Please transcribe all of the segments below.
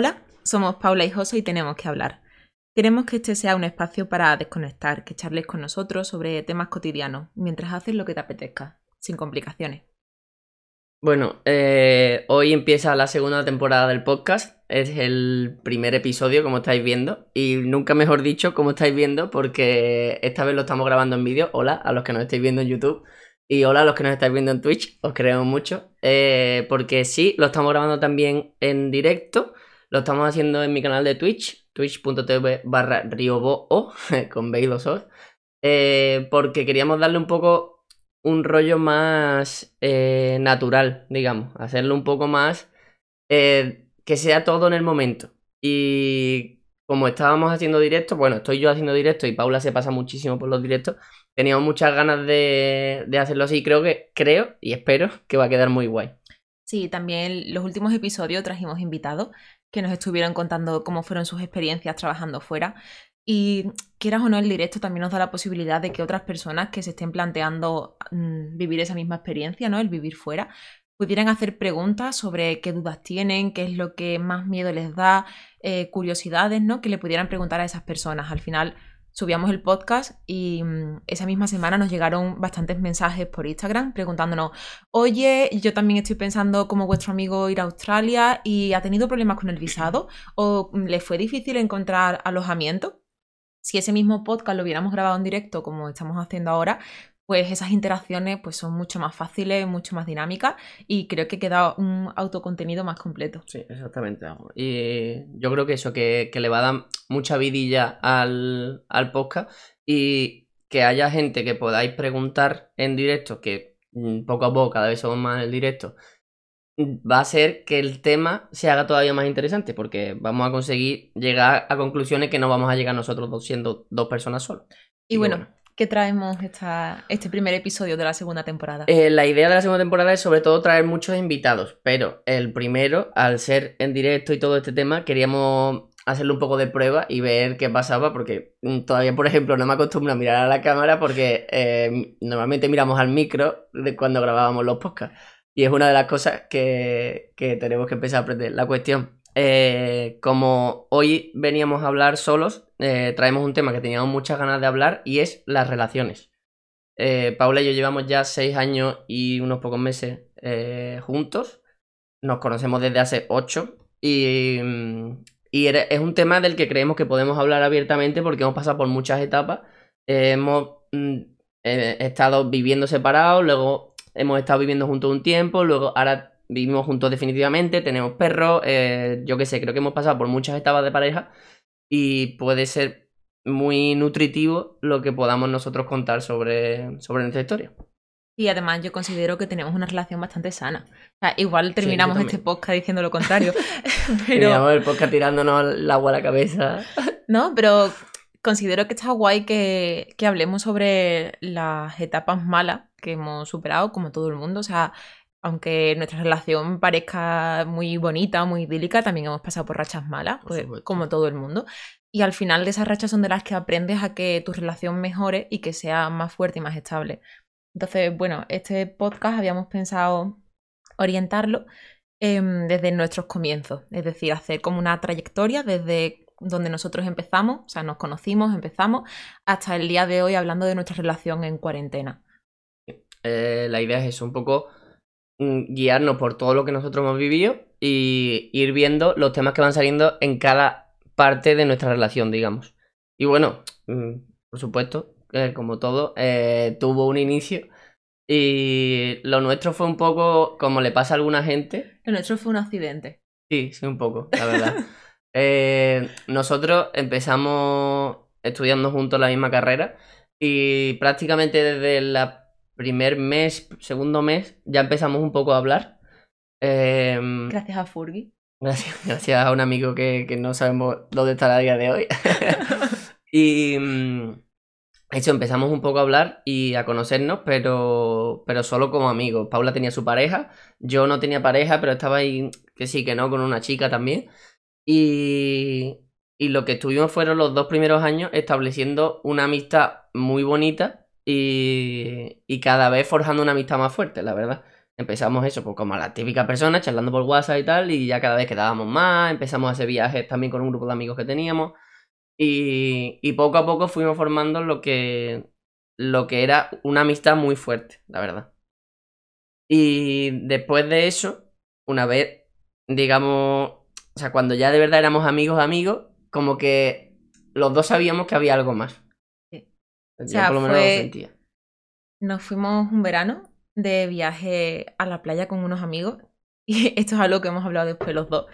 Hola, somos Paula y José y tenemos que hablar. Queremos que este sea un espacio para desconectar, que charles con nosotros sobre temas cotidianos, mientras haces lo que te apetezca, sin complicaciones. Bueno, eh, hoy empieza la segunda temporada del podcast. Es el primer episodio, como estáis viendo. Y nunca mejor dicho, como estáis viendo, porque esta vez lo estamos grabando en vídeo. Hola a los que nos estáis viendo en YouTube. Y hola a los que nos estáis viendo en Twitch. Os queremos mucho. Eh, porque sí, lo estamos grabando también en directo. Lo estamos haciendo en mi canal de Twitch, twitch.tv barra rioboo, con B y dos eh, porque queríamos darle un poco un rollo más eh, natural, digamos, hacerlo un poco más eh, que sea todo en el momento. Y como estábamos haciendo directo, bueno, estoy yo haciendo directo y Paula se pasa muchísimo por los directos, teníamos muchas ganas de, de hacerlo así. Creo que, creo y espero que va a quedar muy guay. Sí, también los últimos episodios trajimos invitados que nos estuvieron contando cómo fueron sus experiencias trabajando fuera. Y quieras o no, el directo también nos da la posibilidad de que otras personas que se estén planteando mm, vivir esa misma experiencia, ¿no? El vivir fuera, pudieran hacer preguntas sobre qué dudas tienen, qué es lo que más miedo les da, eh, curiosidades, ¿no? Que le pudieran preguntar a esas personas. Al final, subíamos el podcast y mm, esa misma semana nos llegaron bastantes mensajes por Instagram preguntándonos, oye, yo también estoy pensando como vuestro amigo ir a Australia y ha tenido problemas con el visado o mm, le fue difícil encontrar alojamiento. Si ese mismo podcast lo hubiéramos grabado en directo como estamos haciendo ahora, pues esas interacciones pues son mucho más fáciles, mucho más dinámicas y creo que queda un autocontenido más completo. Sí, exactamente. Y yo creo que eso, que, le va a dar mucha vidilla al, al podcast y que haya gente que podáis preguntar en directo, que mm, poco a poco cada vez somos más en el directo, va a ser que el tema se haga todavía más interesante porque vamos a conseguir llegar a conclusiones que no vamos a llegar nosotros dos siendo dos personas solos. Y, bueno ¿Qué traemos esta, este primer episodio de la segunda temporada? Eh, la idea de la segunda temporada es sobre todo traer muchos invitados, pero el primero, al ser en directo y todo este tema, queríamos hacerle un poco de prueba y ver qué pasaba, porque mm, todavía, por ejemplo, no me acostumbro a mirar a la cámara porque eh, normalmente miramos al micro de cuando grabábamos los podcasts. Y es una de las cosas que, que tenemos que empezar a aprender. La cuestión eh, como hoy veníamos a hablar solos, eh, traemos un tema que teníamos muchas ganas de hablar y es las relaciones. Eh, Paula y yo llevamos ya seis años y unos pocos meses juntos. Nos conocemos desde hace ocho y, y es un tema del que creemos que podemos hablar abiertamente porque hemos pasado por muchas etapas. hemos mm, estado viviendo separados, luego hemos estado viviendo juntos un tiempo, luego ahora vivimos juntos definitivamente, tenemos perros, eh, yo qué sé, creo que hemos pasado por muchas etapas de pareja y puede ser muy nutritivo lo que podamos nosotros contar sobre, sobre nuestra historia. Y además yo considero que tenemos una relación bastante sana. O sea, igual terminamos este podcast diciendo lo contrario. pero... Terminamos el podcast tirándonos el agua a la cabeza. no, pero considero que está guay que, que hablemos sobre las etapas malas que hemos superado, como todo el mundo. O sea, aunque nuestra relación parezca muy bonita, muy idílica, también hemos pasado por rachas malas, pues, como todo el mundo. Y al final de esas rachas son de las que aprendes a que tu relación mejore y que sea más fuerte y más estable. Entonces, bueno, este podcast habíamos pensado orientarlo em, desde nuestros comienzos, es decir, hacer como una trayectoria desde donde nosotros empezamos, o sea, nos conocimos, empezamos, hasta el día de hoy hablando de nuestra relación en cuarentena. Eh, la idea es eso, un poco guiarnos por todo lo que nosotros hemos vivido y ir viendo los temas que van saliendo en cada parte de nuestra relación, digamos. Y bueno, mm, por supuesto, eh, como todo, eh, tuvo un inicio y lo nuestro fue un poco como le pasa a alguna gente. Lo nuestro fue un accidente. Sí, sí, un poco, la verdad. Eh, nosotros empezamos estudiando juntos la misma carrera y prácticamente desde la primer mes, segundo mes, ya empezamos un poco a hablar. Em, gracias a Furgi. Gracias, gracias, a un amigo que, no sabemos dónde está a día de hoy. y mm, eso, empezamos un poco a hablar y a conocernos, pero, pero solo como amigos. Paula tenía su pareja, yo no tenía pareja, pero estaba ahí, que sí, que no, con una chica también. Y, y lo que estuvimos fueron los dos primeros años estableciendo una amistad muy bonita y, cada vez forjando una amistad más fuerte, la verdad. empezamos eso, pues como a la típica persona, charlando por WhatsApp y tal, y ya cada vez quedábamos más, empezamos a hacer viajes también con un grupo de amigos que teníamos, y, y poco a poco fuimos formando lo que, lo que era una amistad muy fuerte, la verdad. Y después de eso, una vez, digamos, o sea, cuando ya de verdad éramos amigos, amigos, como que los dos sabíamos que había algo más. O sea, por lo menos lo sentía. Nos fuimos un verano de viaje a la playa con unos amigos. Y esto es algo que hemos hablado después los dos.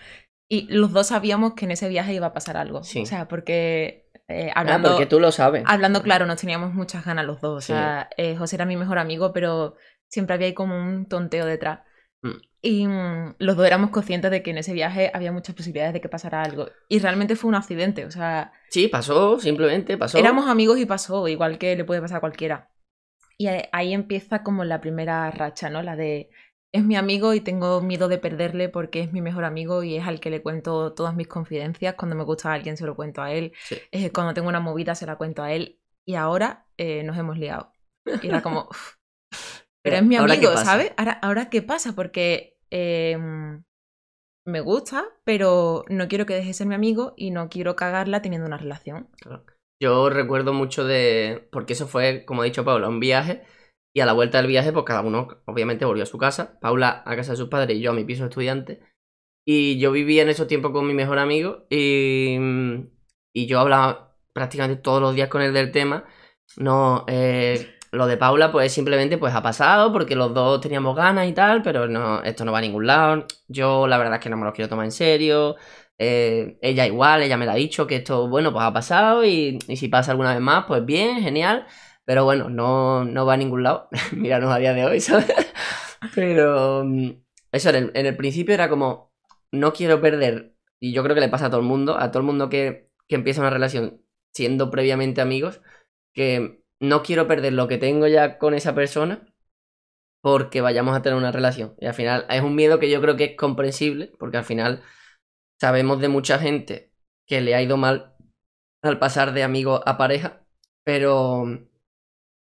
Y los dos sabíamos que en ese viaje iba a pasar algo. Sí. O sea, porque eh, Ah, hablando, porque tú lo sabes. hablando claro, nos teníamos muchas ganas los dos. O Sí. sea, eh, José era mi mejor amigo, pero siempre había ahí como un tonteo detrás. Mm. Y mm, los dos éramos conscientes de que en ese viaje había muchas posibilidades de que pasara algo. Y realmente fue un accidente. O sea, Sí, pasó, simplemente pasó. Éramos amigos y pasó, igual que le puede pasar a cualquiera. Y ahí- empieza como la primera racha, ¿no? La de es mi amigo y tengo miedo de perderle porque es mi mejor amigo y es al que le cuento todas mis confidencias. Cuando me gusta a alguien se lo cuento a él. Sí. Eh, cuando tengo una movida se la cuento a él. Y ahora eh, nos hemos liado. Y era como, "Uf, pero es mi ¿Ahora qué amigo? ¿sabes? Ahora, ahora qué pasa, porque eh, me gusta, pero no quiero que deje de ser mi amigo y no quiero cagarla teniendo una relación. Yo recuerdo mucho de. Porque eso fue, como ha dicho Paula, un viaje. Y a la vuelta del viaje, pues cada uno, obviamente, volvió a su casa. Paula a casa de sus padres y yo a mi piso de estudiante. Y yo vivía en esos tiempos con mi mejor amigo. Y, y yo hablaba prácticamente todos los días con él del tema. No, eh, lo de Paula, pues simplemente pues ha pasado porque los dos teníamos ganas y tal, pero no, esto no va a ningún lado. Yo la verdad es que no me lo quiero tomar en serio. Eh, ella igual, ella me lo ha dicho que esto, bueno, pues ha pasado y, si pasa alguna vez más, pues bien, genial. Pero bueno, no, no va a ningún lado. Míranos a día de hoy, ¿sabes? Pero mm, eso en el, en el principio era como, no quiero perder, y yo creo que le pasa a todo el mundo, a todo el mundo que, que empieza una relación siendo previamente amigos, que no quiero perder lo que tengo ya con esa persona porque vayamos a tener una relación. Y al final es un miedo que yo creo que es comprensible, porque al final sabemos de mucha gente que le ha ido mal al pasar de amigo a pareja, pero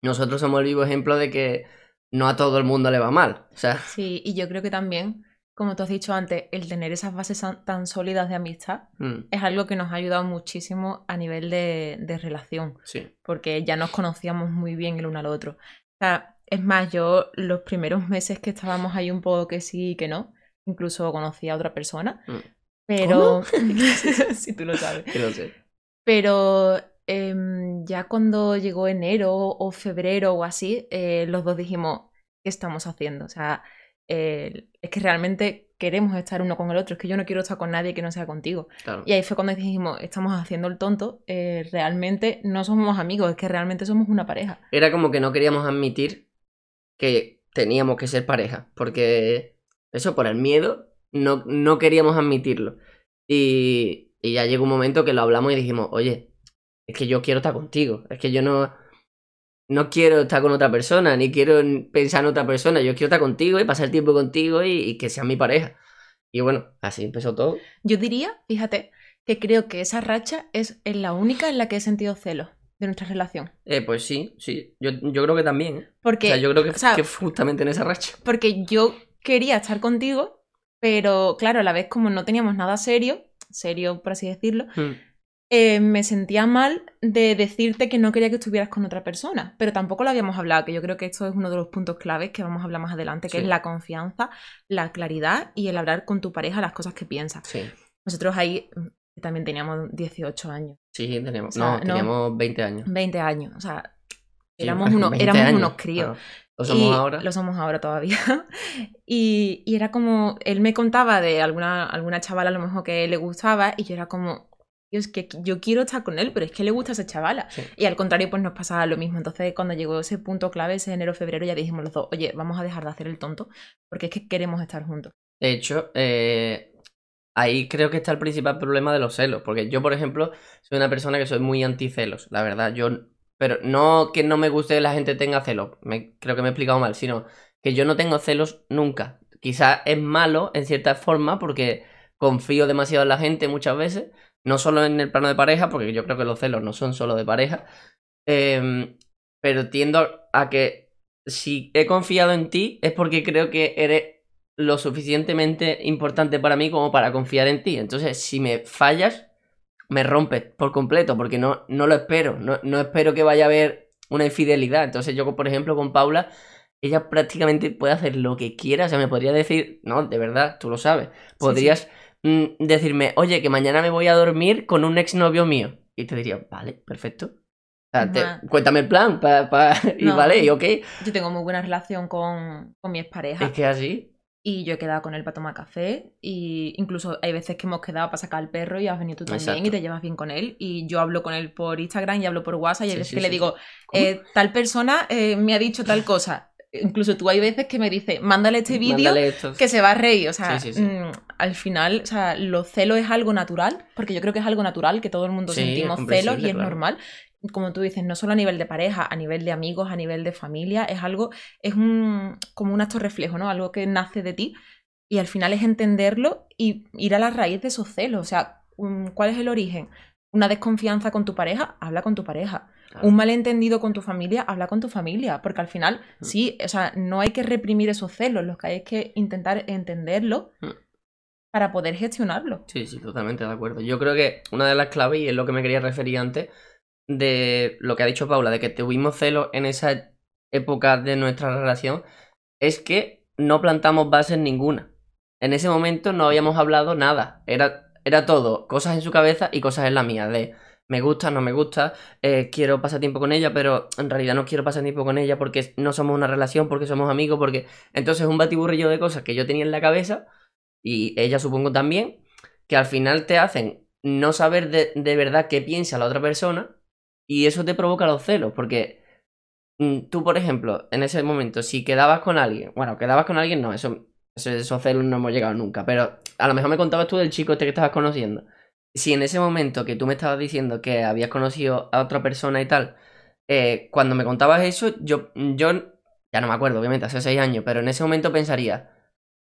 nosotros somos el vivo ejemplo de que no a todo el mundo le va mal. Sí, y yo creo que también, como tú has dicho antes, el tener esas bases tan- sólidas de amistad mm, es algo que nos ha ayudado muchísimo a nivel de, de relación, sí, porque ya nos conocíamos muy bien el uno al otro. O sea, es más, yo los primeros meses que estábamos ahí un poco que sí y que no, incluso conocí a otra persona, Mm. pero... si tú lo sabes. que lo sé. Pero em, ya cuando llegó enero o febrero o así, eh, los dos dijimos, ¿qué estamos haciendo? O sea, eh, es que realmente queremos estar uno con el otro, es que yo no quiero estar con nadie que no sea contigo. Claro. Y ahí fue cuando dijimos, estamos haciendo el tonto, eh, realmente no somos amigos, es que realmente somos una pareja. Era como que no queríamos admitir que teníamos que ser pareja, porque eso por el miedo no, no queríamos admitirlo. Y, y ya llegó un momento que lo hablamos y dijimos, oye, es que yo quiero estar contigo, es que yo no, no quiero estar con otra persona, ni quiero en- pensar en otra persona, yo quiero estar contigo y pasar tiempo contigo y, y que seas mi pareja. Y bueno, así empezó todo. Yo diría, fíjate, que creo que esa racha es, la única en la que he sentido celos de nuestra relación. Eh, pues sí, sí, yo, yo creo que también. ¿eh? O Porque sea, yo creo que, o sea, que justamente en esa racha. porque yo quería estar contigo, pero claro, a la vez como no teníamos nada serio, serio por así decirlo, Mm, eh, me sentía mal de decirte que no quería que estuvieras con otra persona, pero tampoco lo habíamos hablado, que yo creo que esto es uno de los puntos claves que vamos a hablar más adelante, que Sí. es la confianza, la claridad y el hablar con tu pareja las cosas que piensas. Sí. Nosotros ahí mm, también teníamos 18 años, Sí, teníamos. O sea, no, no. teníamos 20 años. 20 años, o sea, Sí, éramos, unos, 20 éramos años, unos críos. claro. Lo somos Y ahora. Lo somos ahora todavía. Y, y era como, él me contaba de alguna, alguna chavala a lo mejor que le gustaba y yo era como, Dios, que yo quiero estar con él, pero es que le gusta esa chavala. Sí. Y al contrario, pues nos pasaba lo mismo. Entonces, cuando llegó ese punto clave, ese enero-febrero, ya dijimos los dos, oye, vamos a dejar de hacer el tonto, porque es que queremos estar juntos. De hecho, eh, ahí creo que está el principal problema de los celos. Porque yo, por ejemplo, soy una persona que soy muy anticelos, la verdad. Yo, pero no que no me guste que la gente tenga celos. Me, creo que me he explicado mal, sino que yo no tengo celos nunca. Quizás es malo en cierta forma porque confío demasiado en la gente muchas veces. No solo en el plano de pareja, porque yo creo que los celos no son solo de pareja. em, pero tiendo a que si he confiado en ti es porque creo que eres lo suficientemente importante para mí como para confiar en ti. Entonces, si me fallas, me rompes por completo, porque no, no lo espero. No, no espero que vaya a haber una infidelidad. Entonces, yo, por ejemplo, con Paula, ella prácticamente puede hacer lo que quiera. O sea, me podría decir, no, de verdad, tú lo sabes. Podrías mm, decirme, oye, que mañana me voy a dormir con un exnovio mío. Y te diría, vale, perfecto. O sea, te- Ajá. cuéntame el plan, pa, pa- y No. vale, y ok. Yo tengo muy buena relación con, con mi expareja. Es que así. Y yo he quedado con él para tomar café. Y incluso hay veces que hemos quedado para sacar al perro y has venido tú también Exacto. y te llevas bien con él. Y yo hablo con él por Instagram y hablo por WhatsApp. Y hay Sí, veces sí, que sí, le digo, eh, tal persona eh, me ha dicho tal cosa. Incluso tú hay veces que me dices, mándale este vídeo que se va a reír. O sea, Sí, sí, sí. mm, al final, o sea, los celos es algo natural, porque yo creo que es algo natural, que todo el mundo sentimos celos y es claro. normal. Como tú dices, no solo a nivel de pareja, a nivel de amigos, a nivel de familia, es algo, es un, como un acto reflejo, ¿no? Algo que nace de ti y al final es entenderlo y ir a la raíz de esos celos. O sea, mm, ¿cuál es el origen? Una desconfianza con tu pareja, habla con tu pareja. Claro. Un malentendido con tu familia, habla con tu familia. Porque al final, Mm. sí, o sea, no hay que reprimir esos celos, lo que hay es que intentar entenderlo Mm. para poder gestionarlo. Sí, sí, totalmente de acuerdo. Yo creo que una de las claves, y es lo que me quería referir antes, de lo que ha dicho Paula, de que tuvimos celos en esa época de nuestra relación, es que no plantamos bases ninguna. En ese momento no habíamos hablado nada. Era, era todo cosas en su cabeza y cosas en la mía. De me gusta, no me gusta, eh, quiero pasar tiempo con ella, pero en realidad no quiero pasar tiempo con ella porque no somos una relación, porque somos amigos, porque... Entonces un batiburrillo de cosas que yo tenía en la cabeza y ella supongo también, que al final te hacen no saber de, de verdad qué piensa la otra persona y eso te provoca los celos, porque mm, tú, por ejemplo, en ese momento, si quedabas con alguien, bueno, quedabas con alguien, no, eso, eso- esos celos no hemos llegado nunca, pero a lo mejor me contabas tú del chico este que estabas conociendo. Si en ese momento que tú me estabas diciendo que habías conocido a otra persona y tal, eh, cuando me contabas eso, yo, yo, ya no me acuerdo, obviamente, hace seis años, pero en ese momento pensaría,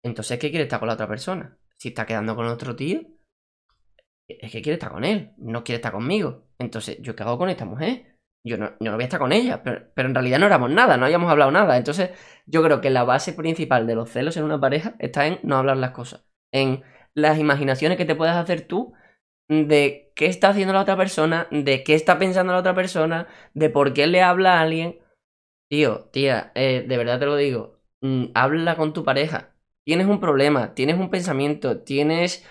entonces, ¿qué quiere estar con la otra persona? Si está quedando con otro tío, es que quiere estar con él, no quiere estar conmigo. Entonces, ¿yo qué hago con esta mujer? Yo no, yo no voy a estar con ella, pero, pero en realidad no éramos nada, no habíamos hablado nada. Entonces, yo creo que la base principal de los celos en una pareja está en no hablar las cosas, en las imaginaciones que te puedas hacer tú de qué está haciendo la otra persona, de qué está pensando la otra persona, de por qué le habla a alguien. Tío, tía, eh, de verdad te lo digo, mm, habla con tu pareja. Tienes un problema, tienes un pensamiento, tienes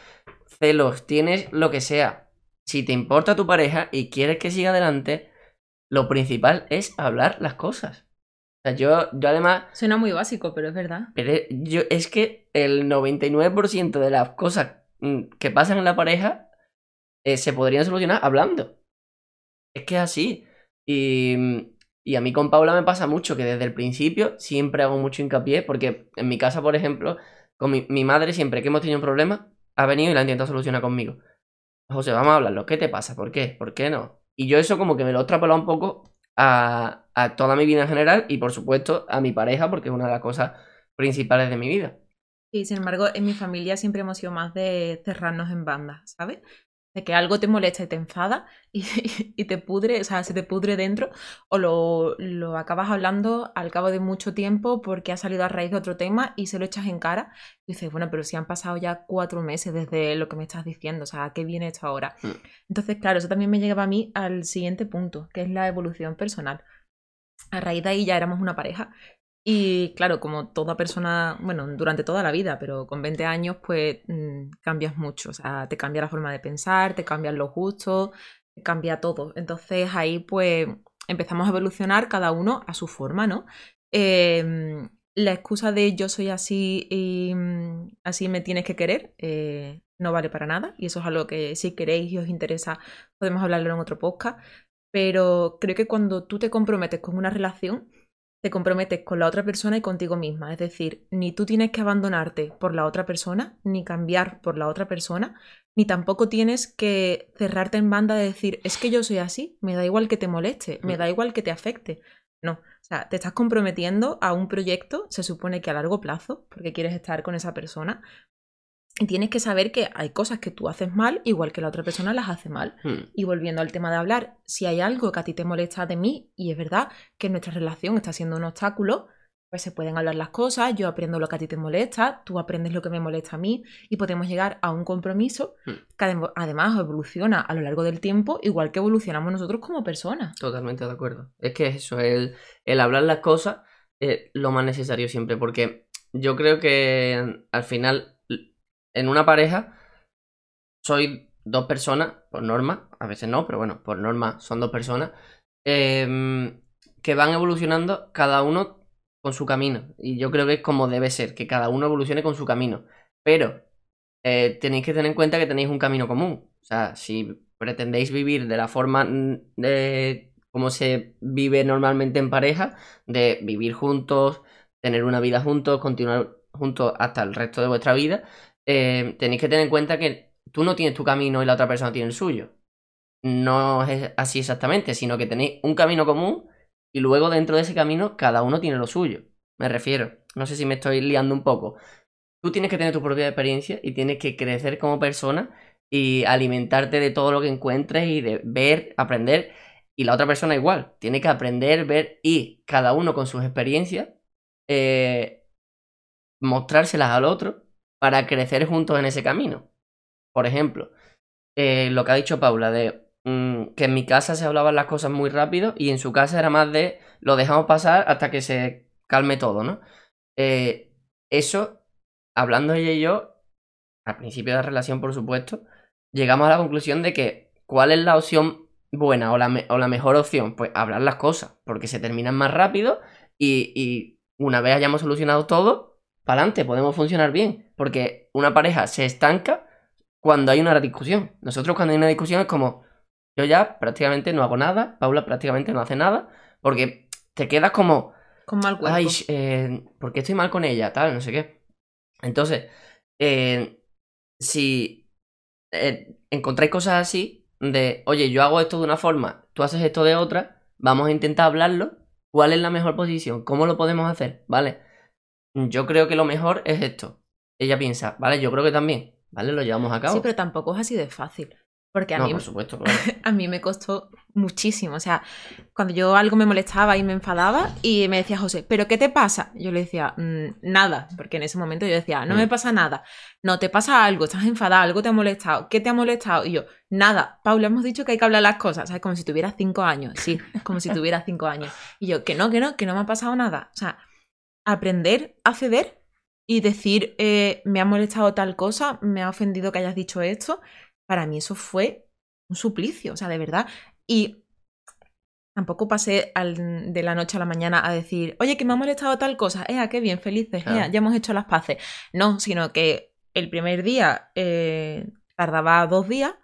celos, tienes lo que sea. Si te importa tu pareja y quieres que siga adelante, lo principal es hablar las cosas. O sea, yo, yo además, Suena muy básico, pero es verdad. pero yo, es que el 99% de las cosas mm, que pasan en la pareja eh, se podrían solucionar hablando. Es que es así. Y, y a mí con Paula me pasa mucho que desde el principio siempre hago mucho hincapié, porque en mi casa, por ejemplo, con mi, mi madre siempre que hemos tenido un problema, ha venido y la ha intentado solucionar conmigo. José, vamos a hablarlo. ¿Qué te pasa? ¿Por qué? ¿Por qué no? Y yo eso como que me lo he extrapolado un poco a, a toda mi vida en general y por supuesto a mi pareja, porque es una de las cosas principales de mi vida. Y sin embargo, en mi familia siempre hemos sido más de cerrarnos en bandas, ¿sabes? De que algo te molesta y te enfada y, y te pudre, o sea, se te pudre dentro, o lo, lo acabas hablando al cabo de mucho tiempo porque ha salido a raíz de otro tema y se lo echas en cara. Y dices, bueno, pero si han pasado ya cuatro meses desde lo que me estás diciendo, o sea, ¿a qué viene esto ahora? Mm. Entonces, claro, eso también me lleva a mí al siguiente punto, que es la evolución personal. A raíz de ahí ya éramos una pareja y claro, como toda persona, bueno, durante toda la vida, pero con 20 años, pues mm, cambias mucho. O sea, te cambia la forma de pensar, te cambian los gustos, te cambia todo. Entonces ahí, pues, empezamos a evolucionar cada uno a su forma, ¿no? Eh, la excusa de yo soy así y mm, así me tienes que querer eh, no vale para nada. Y eso es algo que si queréis y os interesa, podemos hablarlo en otro podcast. Pero creo que cuando tú te comprometes con una relación, te comprometes con la otra persona y contigo misma. Es decir, ni tú tienes que abandonarte por la otra persona, ni cambiar por la otra persona, ni tampoco tienes que cerrarte en banda de decir, es que yo soy así, me da igual que te moleste, me Mm. da igual que te afecte. No, o sea, te estás comprometiendo a un proyecto, se supone que a largo plazo, porque quieres estar con esa persona. Tienes que saber que hay cosas que tú haces mal, igual que la otra persona las hace mal. Hmm. Y volviendo al tema de hablar, si hay algo que a ti te molesta de mí, y es verdad que nuestra relación está siendo un obstáculo, pues se pueden hablar las cosas, yo aprendo lo que a ti te molesta, tú aprendes lo que me molesta a mí y podemos llegar a un compromiso Hmm. que adem- además evoluciona a lo largo del tiempo, igual que evolucionamos nosotros como personas. Totalmente de acuerdo. Es que es eso, el, el hablar las cosas es lo más necesario siempre, porque yo creo que al final, en una pareja, soy dos personas, por norma, a veces no, pero bueno, por norma son dos personas, em, que van evolucionando cada uno con su camino. Y yo creo que es como debe ser, que cada uno evolucione con su camino. Pero eh, tenéis que tener en cuenta que tenéis un camino común. O sea, si pretendéis vivir de la forma de como se vive normalmente en pareja, de vivir juntos, tener una vida juntos, continuar juntos hasta el resto de vuestra vida, eh, tenéis que tener en cuenta que tú no tienes tu camino y la otra persona tiene el suyo. No es así exactamente, sino que tenéis un camino común y luego dentro de ese camino cada uno tiene lo suyo. Me refiero, no sé si me estoy liando un poco. Tú tienes que tener tu propia experiencia y tienes que crecer como persona y alimentarte de todo lo que encuentres y de ver, aprender. Y la otra persona igual, tiene que aprender, ver y cada uno con sus experiencias eh, mostrárselas al otro para crecer juntos en ese camino. Por ejemplo, eh, lo que ha dicho Paula de mm, que en mi casa se hablaban las cosas muy rápido y en su casa era más de lo dejamos pasar hasta que se calme todo, ¿no? Eh, eso, hablando ella y yo, al principio de la relación, por supuesto, llegamos a la conclusión de que cuál es la opción buena o la, mejor opción, pues hablar las cosas, porque se terminan más rápido y una vez hayamos solucionado todo, para adelante, podemos funcionar bien, porque una pareja se estanca cuando hay una discusión. Nosotros cuando hay una discusión es como, yo ya prácticamente no hago nada, Paula prácticamente no hace nada, porque te quedas como, Con mal cuerpo. ay, eh, ¿por qué estoy mal con ella? Tal, no sé qué. Entonces, eh, si eh, encontráis cosas así, de, oye, yo hago esto de una forma, tú haces esto de otra, vamos a intentar hablarlo, ¿cuál es la mejor posición? ¿Cómo lo podemos hacer? ¿Vale? Yo creo que lo mejor es esto. Ella piensa, vale, yo creo que también, ¿vale? Lo llevamos a cabo. Sí, pero tampoco es así de fácil. Porque a, no, mí, por supuesto, claro. a mí me costó muchísimo. O sea, cuando yo algo me molestaba y me enfadaba y me decía José, ¿pero qué te pasa? Yo le decía, "Mm, nada, porque en ese momento yo decía, no me Mm. pasa nada. No, te pasa algo, estás enfadada, algo te ha molestado. ¿Qué te ha molestado? Y yo, nada, Paula, hemos dicho que hay que hablar las cosas. ¿Sabes? Como si tuviera cinco años. Sí, como si tuviera cinco años. Y yo, que no, que no, que no me ha pasado nada. O sea, aprender a ceder y decir, eh, me ha molestado tal cosa, me ha ofendido que hayas dicho esto, para mí eso fue un suplicio, o sea, de verdad. Y tampoco pasé al- de la noche a la mañana a decir, oye, que me ha molestado tal cosa, ¡eh, qué bien, felices! ea, ya hemos hecho las paces. No, sino que el primer día eh, tardaba dos días,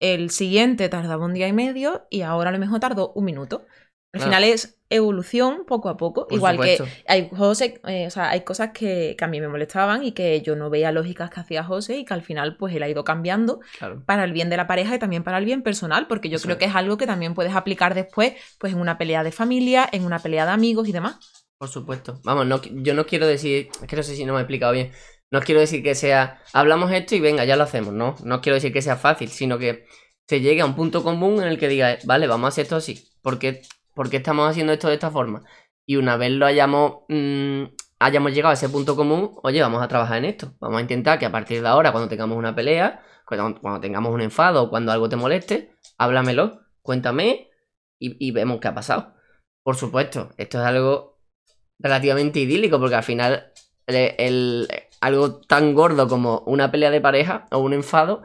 el siguiente tardaba un día y medio y ahora a lo mejor tardó un minuto. Al final es evolución poco a poco, Por igual que hay, José, eh, o sea, hay cosas que, que a mí me molestaban y que yo no veía lógicas que hacía José y que al final pues él ha ido cambiando Claro. para el bien de la pareja y también para el bien personal, porque yo Eso creo es. que es algo que también puedes aplicar después pues en una pelea de familia, en una pelea de amigos y demás. Por supuesto. Vamos, no, yo no quiero decir, es que no sé si no me he explicado bien. No quiero decir que sea, hablamos esto y venga, ya lo hacemos, no. No quiero decir que sea fácil, sino que se llegue a un punto común en el que diga, vale, vamos a hacer esto así. ¿Por qué, por qué estamos haciendo esto de esta forma? Y una vez lo hayamos, mm, hayamos llegado a ese punto común, oye, vamos a trabajar en esto. Vamos a intentar que a partir de ahora, cuando tengamos una pelea, cuando, tengamos un enfado o cuando algo te moleste, háblamelo, cuéntame y, vemos qué ha pasado. Por supuesto, esto es algo relativamente idílico, porque al final el- el- algo tan gordo como una pelea de pareja o un enfado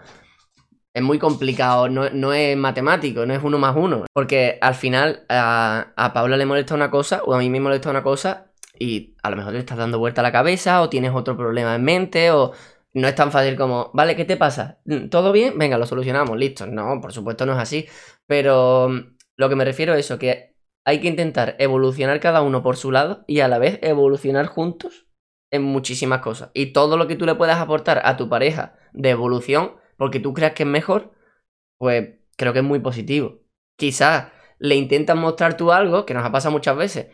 es muy complicado, no, no es matemático, no es uno más uno. Porque al final a, a Paula le molesta una cosa o a mí me molesta una cosa y a lo mejor le estás dando vuelta a la cabeza o tienes otro problema en mente o no es tan fácil como, vale, ¿qué te pasa? ¿Todo bien? Venga, lo solucionamos, listo. No, por supuesto no es así. Pero mm, lo que me refiero es eso, que hay que intentar evolucionar cada uno por su lado y a la vez evolucionar juntos en muchísimas cosas. Y todo lo que tú le puedas aportar a tu pareja de evolución, porque tú creas que es mejor, pues creo que es muy positivo. Quizás le intentas mostrar tú algo, que nos ha pasado muchas veces,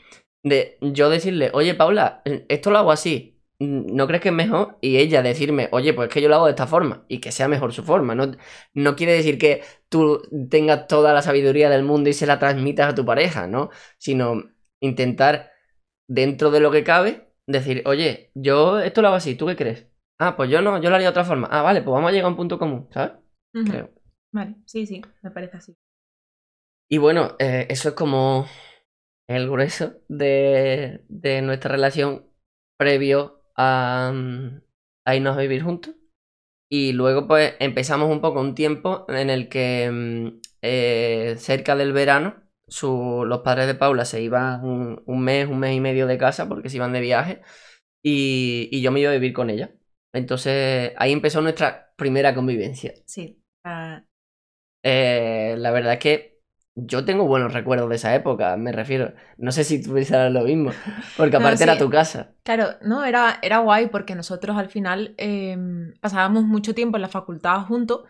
de yo decirle, oye Paula, esto lo hago así, ¿no crees que es mejor? Y ella decirme, oye, pues es que yo lo hago de esta forma, y que sea mejor su forma. No, no quiere decir que tú tengas toda la sabiduría del mundo y se la transmitas a tu pareja, ¿no? Sino intentar dentro de lo que cabe, decir, oye, yo esto lo hago así, ¿tú qué crees? Ah, pues yo no, yo lo haría de otra forma. Ah, vale, pues vamos a llegar a un punto común, ¿sabes? Creo. Vale, sí, sí, me parece así. Y bueno, eh, eso es como el grueso de, de nuestra relación previo a, mm, a irnos a vivir juntos. Y luego pues empezamos un poco un tiempo en el que mm, eh, cerca del verano su- los padres de Paula se iban un, un mes, un mes y medio de casa porque se iban de viaje y, y yo me iba a vivir con ella. Entonces ahí empezó nuestra primera convivencia. Sí. ah, Eh, la verdad es que yo tengo buenos recuerdos de esa época, me refiero. No sé si tú pensarás lo mismo, porque No, aparte era tu casa. Claro, no, era, era guay porque nosotros al final em, pasábamos mucho tiempo en la facultad juntos,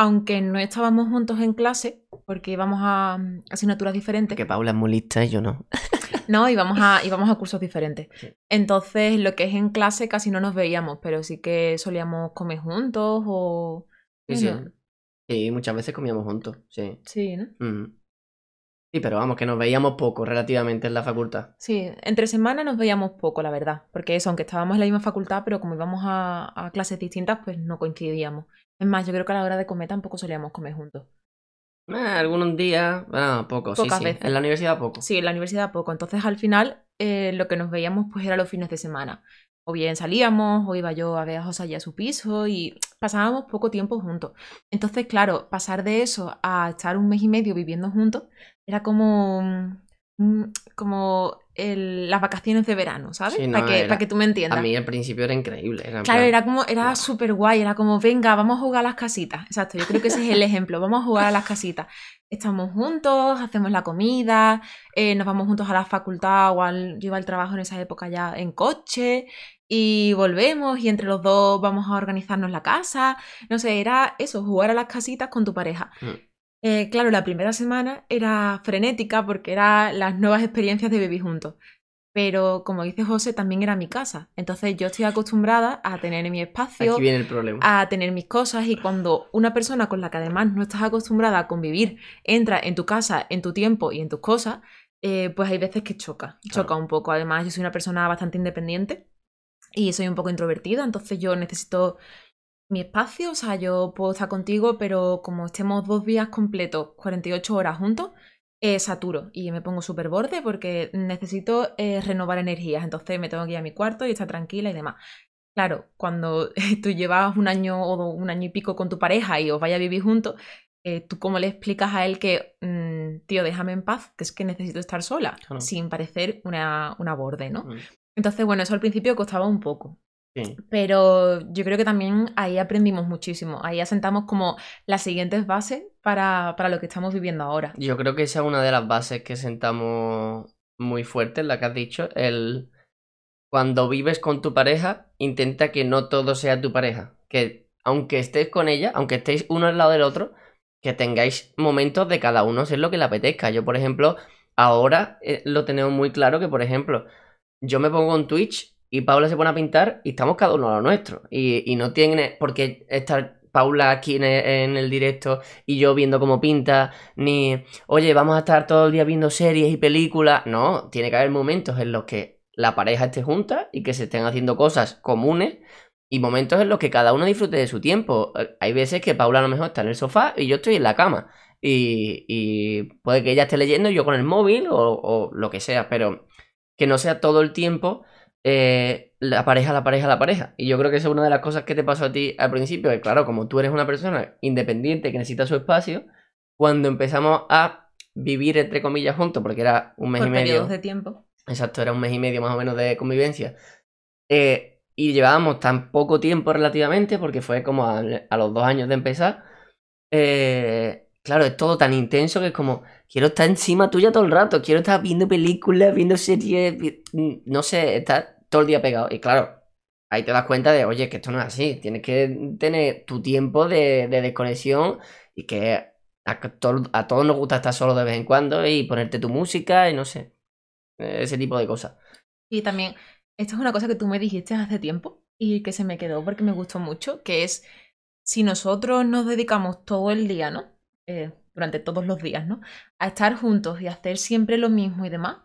aunque no estábamos juntos en clase, porque íbamos a mm, asignaturas diferentes. Que Paula es muy lista y yo no. No, íbamos a, íbamos a cursos diferentes. Entonces, lo que es en clase casi no nos veíamos, pero sí que solíamos comer juntos o... Sí, sí. Sí, muchas veces comíamos juntos, sí. Sí, ¿no? Sí, pero vamos, que nos veíamos poco relativamente en la facultad. Sí, entre semana nos veíamos poco, la verdad, porque eso, aunque estábamos en la misma facultad, pero como íbamos a, a clases distintas, pues no coincidíamos. Es más, yo creo que a la hora de comer tampoco solíamos comer juntos. Eh, algunos días, bueno, poco, sí, Pocas sí. veces. En la universidad poco. Sí, en la universidad poco. Entonces, al final, eh, lo que nos veíamos pues era los fines de semana. O bien salíamos, o iba yo a ver a José allá a su piso y pasábamos poco tiempo juntos. Entonces, claro, pasar de eso a estar un mes y medio viviendo juntos era como, mm, como el- las vacaciones de verano, ¿sabes? Sí, no, para, que, era- para que tú me entiendas. A mí al principio era increíble. Era Claro, plan, era como, era guau. súper guay, era como, venga, vamos a jugar a las casitas. Exacto, yo creo que ese es el ejemplo, vamos a jugar a las casitas. Estamos juntos, hacemos la comida, eh, nos vamos juntos a la facultad o al, yo iba al trabajo en esa época ya en coche y volvemos y entre los dos vamos a organizarnos la casa. No sé, era eso, jugar a las casitas con tu pareja. Mm. Eh, claro, la primera semana era frenética porque eran las nuevas experiencias de vivir juntos. Pero como dice José, también era mi casa. Entonces yo estoy acostumbrada a tener mi espacio, Aquí viene el problema. a tener mis cosas y cuando una persona con la que además no estás acostumbrada a convivir entra en tu casa, en tu tiempo y en tus cosas, eh, pues hay veces que choca, choca Claro. un poco. Además yo soy una persona bastante independiente y soy un poco introvertida, entonces yo necesito mi espacio, o sea, yo puedo estar contigo, pero como estemos dos días completos, 48 horas juntos, eh, saturo y me pongo súper borde porque necesito eh, renovar energías, entonces me tengo que ir a mi cuarto y estar tranquila y demás. Claro, cuando tú llevas un año o un año y pico con tu pareja y os vaya a vivir juntos, eh, ¿tú cómo le explicas a él que, mm, tío, déjame en paz, que es que necesito estar sola, Claro. sin parecer una, una borde, ¿no? Mm, Entonces, bueno, eso al principio costaba un poco. Sí. Pero yo creo que también ahí aprendimos muchísimo. Ahí asentamos como las siguientes bases para, para lo que estamos viviendo ahora. Yo creo que esa es una de las bases que sentamos muy fuerte, la que has dicho. El cuando vives con tu pareja, intenta que no todo sea tu pareja. Que aunque estés con ella, aunque estéis uno al lado del otro, que tengáis momentos de cada uno hacer lo que le apetezca. Yo, por ejemplo, ahora eh, lo tenemos muy claro que, por ejemplo, yo me pongo en Twitch y Paula se pone a pintar y estamos cada uno a lo nuestro. Y, y no tiene por qué estar Paula aquí en el, directo y yo viendo cómo pinta, ni, oye, vamos a estar todo el día viendo series y películas. No, tiene que haber momentos en los que la pareja esté junta y que se estén haciendo cosas comunes y momentos en los que cada uno disfrute de su tiempo. Eh, Hay veces que Paula a lo mejor está en el sofá y yo estoy en la cama. Y, y puede que ella esté leyendo yo con el móvil o lo que sea, pero que no sea todo el tiempo eh, la pareja, la pareja, la pareja. Y yo creo que esa es una de las cosas que te pasó a ti al principio, que claro, como tú eres una persona independiente que necesita su espacio, cuando empezamos a vivir entre comillas juntos, porque era un mes Por y medio. de tiempo. Exacto, era un mes y medio más o menos de convivencia. Eh, y llevábamos tan poco tiempo relativamente, porque fue como a, a los dos años de empezar. eh, claro, es todo tan intenso que es como, quiero estar encima tuya todo el rato, quiero estar viendo películas, viendo series, mm, no sé, estar todo el día pegado. Y claro, ahí te das cuenta de, oye, que esto no es así, tienes que tener tu tiempo de, de desconexión y que a, to- a todos nos gusta estar solo de vez en cuando y ponerte tu música y no sé, ese tipo de cosas. Y también, esto es una cosa que tú me dijiste hace tiempo y que se me quedó porque me gustó mucho, que es si nosotros nos dedicamos todo el día, ¿no? Eh, durante todos los días, ¿no? A estar juntos y hacer siempre lo mismo y demás,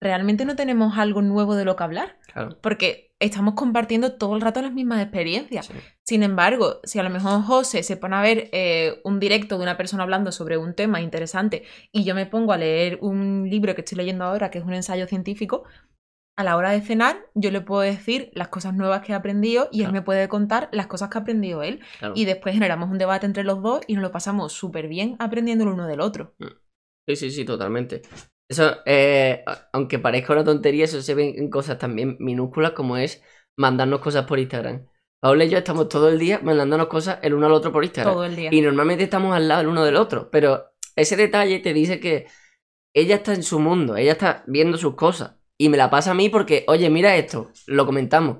realmente no tenemos algo nuevo de lo que hablar. Claro. Porque estamos compartiendo todo el rato las mismas experiencias. sí. Sin embargo, si a lo mejor José se pone a ver eh, un directo de una persona hablando sobre un tema interesante y yo me pongo a leer un libro que estoy leyendo ahora, que es un ensayo científico, a la hora de cenar yo le puedo decir las cosas nuevas que he aprendido y él me puede contar las cosas que ha aprendido él. claro. Y después generamos un debate entre los dos y nos lo pasamos súper bien aprendiendo el uno del otro. Sí, sí, sí, totalmente. Eso, eh, aunque parezca una tontería, eso se ve en cosas también minúsculas como es mandarnos cosas por Instagram. Paula y yo estamos todo el día mandándonos cosas el uno al otro por Instagram. Todo el día. Y normalmente estamos al lado el uno del otro, pero ese detalle te dice que ella está en su mundo, ella está viendo sus cosas. Y me la pasa a mí porque, oye, mira esto, lo comentamos.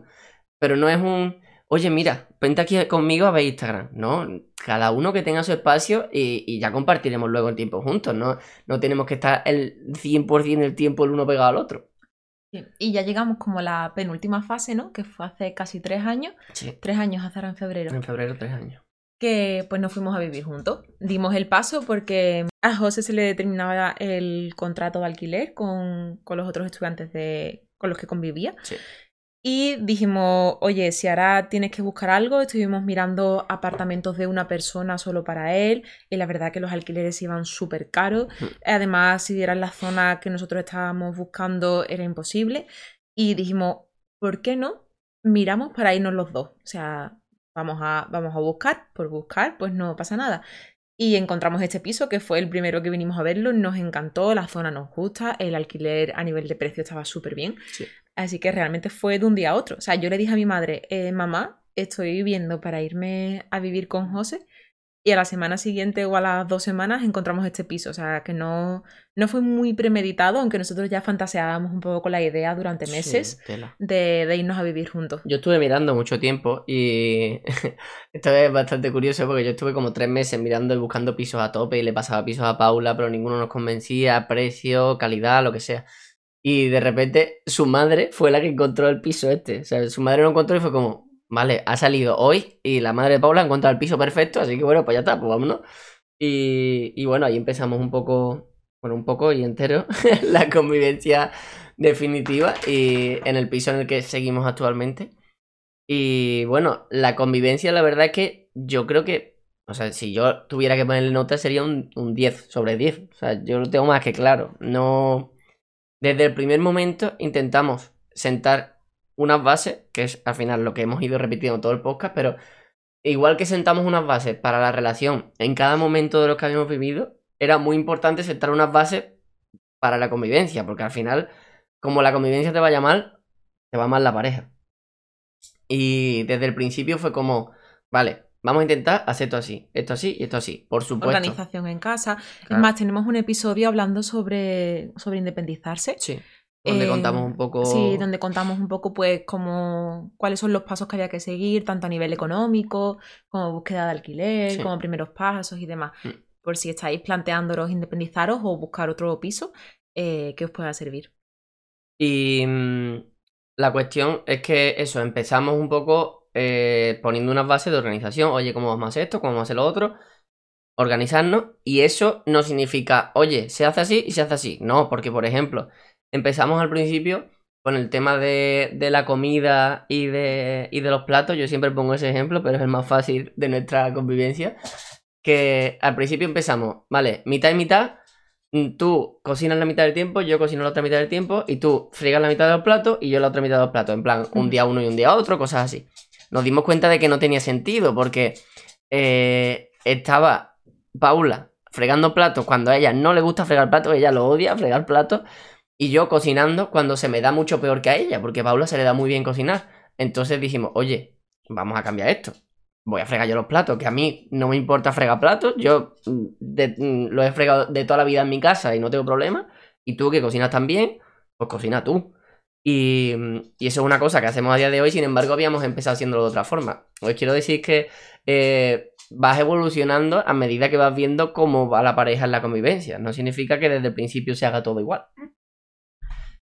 Pero no es un, oye, mira, vente aquí conmigo a ver Instagram. No, cada uno que tenga su espacio y, y ya compartiremos luego el tiempo juntos. No, no tenemos que estar el 100% del tiempo el uno pegado al otro. Y ya llegamos como a la penúltima fase, ¿no? Que fue hace casi tres años. Sí, Tres años hace ahora en febrero. en febrero tres años. Que pues nos fuimos a vivir juntos. Dimos el paso porque a José se le terminaba el contrato de alquiler con, con los otros estudiantes de, con los que convivía. Sí. Y dijimos, oye, si ahora tienes que buscar algo, estuvimos mirando apartamentos de una persona solo para él, y la verdad que los alquileres iban súper caros. Además, si era en la zona que nosotros estábamos buscando, era imposible. Y dijimos, ¿por qué no? Miramos para irnos los dos. O sea, vamos a, vamos a buscar, por buscar, pues no pasa nada. Y encontramos este piso, que fue el primero que vinimos a verlo, nos encantó, la zona nos gusta, el alquiler a nivel de precio estaba súper bien. Sí. Así que realmente fue de un día a otro. O sea, yo le dije a mi madre, eh, mamá, estoy viendo para irme a vivir con José. Y a la semana siguiente o a las dos semanas encontramos este piso. O sea, que no, no fue muy premeditado, aunque nosotros ya fantaseábamos un poco con la idea durante meses Sí, de, de irnos a vivir juntos. Yo estuve mirando mucho tiempo y esto es bastante curioso porque yo estuve como tres meses mirando y buscando pisos a tope y le pasaba pisos a Paula, pero ninguno nos convencía, precio, calidad, lo que sea. Y de repente su madre fue la que encontró el piso este. O sea, su madre lo encontró y fue como, vale, ha salido hoy y la madre de Paula ha encontrado el piso perfecto, así que bueno, pues ya está, pues vámonos. Y, y bueno, ahí empezamos un poco, bueno, un poco y entero la convivencia definitiva y en el piso en el que seguimos actualmente. Y bueno, la convivencia, la verdad es que yo creo que, o sea, si yo tuviera que ponerle nota sería un, un 10 sobre 10. O sea, yo lo tengo más que claro. No. Desde el primer momento intentamos sentar unas bases, que es al final lo que hemos ido repitiendo todo el podcast, pero igual que sentamos unas bases para la relación en cada momento de lo que habíamos vivido, era muy importante sentar unas bases para la convivencia, porque al final, como la convivencia te vaya mal, te va mal la pareja. Y desde el principio fue como, vale, vamos a intentar hacer esto así, esto así y esto así, por supuesto. Organización en casa. Es Claro. más, tenemos un episodio hablando sobre, sobre independizarse. Sí, donde Eh, contamos un poco... Sí, donde contamos un poco, pues, cómo, cuáles son los pasos que había que seguir, tanto a nivel económico, como búsqueda de alquiler, Sí. como primeros pasos y demás. Mm. Por si estáis planteándolos independizaros o buscar otro piso eh, que os pueda servir. Y mm, la cuestión es que eso, empezamos un poco eh, poniendo unas bases de organización. Oye, ¿cómo vamos a hacer esto? ¿Cómo vamos a hacer lo otro? Organizarnos. Y eso no significa, oye, se hace así y se hace así. No, porque por ejemplo, empezamos al principio con el tema de, de la comida y de, y de los platos. Yo siempre pongo ese ejemplo, pero es el más fácil de nuestra convivencia. Que al principio empezamos, vale, mitad y mitad. Mm, Tú cocinas la mitad del tiempo, yo cocino la otra mitad del tiempo, y tú friegas la mitad de los platos y yo la otra mitad de los platos. En plan, un día uno y un día otro, cosas así. Nos dimos cuenta de que no tenía sentido, porque eh, estaba Paula fregando platos cuando a ella no le gusta fregar platos, ella lo odia, fregar platos, y yo cocinando cuando se me da mucho peor que a ella, porque a Paula se le da muy bien cocinar. Entonces dijimos, oye, vamos a cambiar esto. Voy a fregar yo los platos, que a mí no me importa fregar platos, yo mm, de- mm, lo he fregado de toda la vida en mi casa y no tengo problema. Y tú que cocinas también, pues cocina tú. Y, mm, y eso es una cosa que hacemos a día de hoy, sin embargo habíamos empezado haciéndolo de otra forma. Os quiero decir que eh, vas evolucionando a medida que vas viendo cómo va la pareja en la convivencia. No significa que desde el principio se haga todo igual.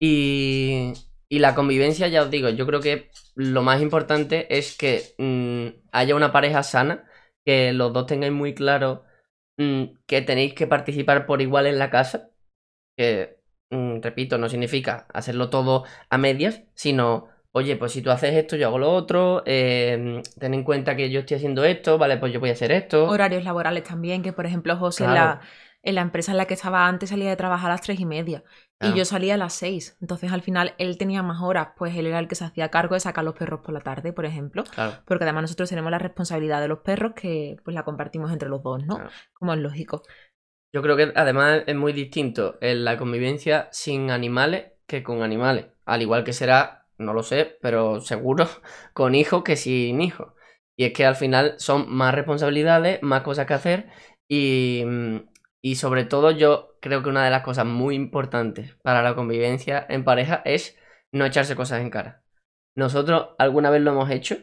Y, y la convivencia, ya os digo, yo creo que lo más importante es que mm, haya una pareja sana, que los dos tengáis muy claro mm, que tenéis que participar por igual en la casa, que mm, repito, no significa hacerlo todo a medias, sino, oye, pues si tú haces esto, yo hago lo otro, eh, ten en cuenta que yo estoy haciendo esto, vale, pues yo voy a hacer esto. Horarios laborales también, que por ejemplo José Claro. la, en la empresa en la que estaba antes salía de trabajar a las tres y media y yo salía a las seis. Entonces al final él tenía más horas, pues él era el que se hacía cargo de sacar los perros por la tarde, por ejemplo. Claro, Porque además nosotros tenemos la responsabilidad de los perros que pues la compartimos entre los dos, ¿no? Claro. Como es lógico. Yo creo que además es muy distinto en la convivencia sin animales que con animales. Al igual que será, no lo sé, pero seguro con hijos que sin hijos. Y es que al final son más responsabilidades, más cosas que hacer y, mm, y sobre todo yo creo que una de las cosas muy importantes para la convivencia en pareja es no echarse cosas en cara. Nosotros alguna vez lo hemos hecho,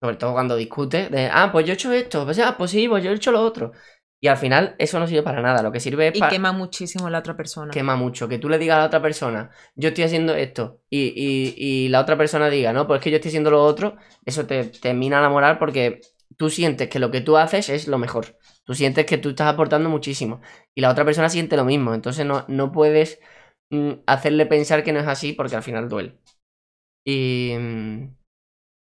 sobre todo cuando discutes, de, ah, pues yo he hecho esto, pues, ah, pues sí, pues yo he hecho lo otro. Y al final eso no sirve para nada. Lo que sirve es Y para quema muchísimo a la otra persona. quema mucho. Que tú le digas a la otra persona, yo estoy haciendo esto, y, y- y la otra persona diga, no, pues es que yo estoy haciendo lo otro, eso te, te mina la moral porque tú sientes que lo que tú haces es lo mejor. Tú sientes que tú estás aportando muchísimo. Y la otra persona siente lo mismo. Entonces no, no puedes mm, hacerle pensar que no es así porque al final duele. Y, mm,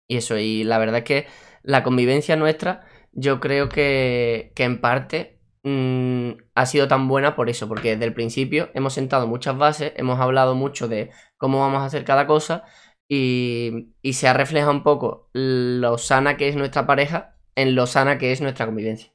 y eso, y la verdad es que la convivencia nuestra, yo creo que, que en parte mm, ha sido tan buena por eso, porque desde el principio hemos sentado muchas bases, hemos hablado mucho de cómo vamos a hacer cada cosa y, y se ha reflejado un poco lo sana que es nuestra pareja en lo sana que es nuestra convivencia.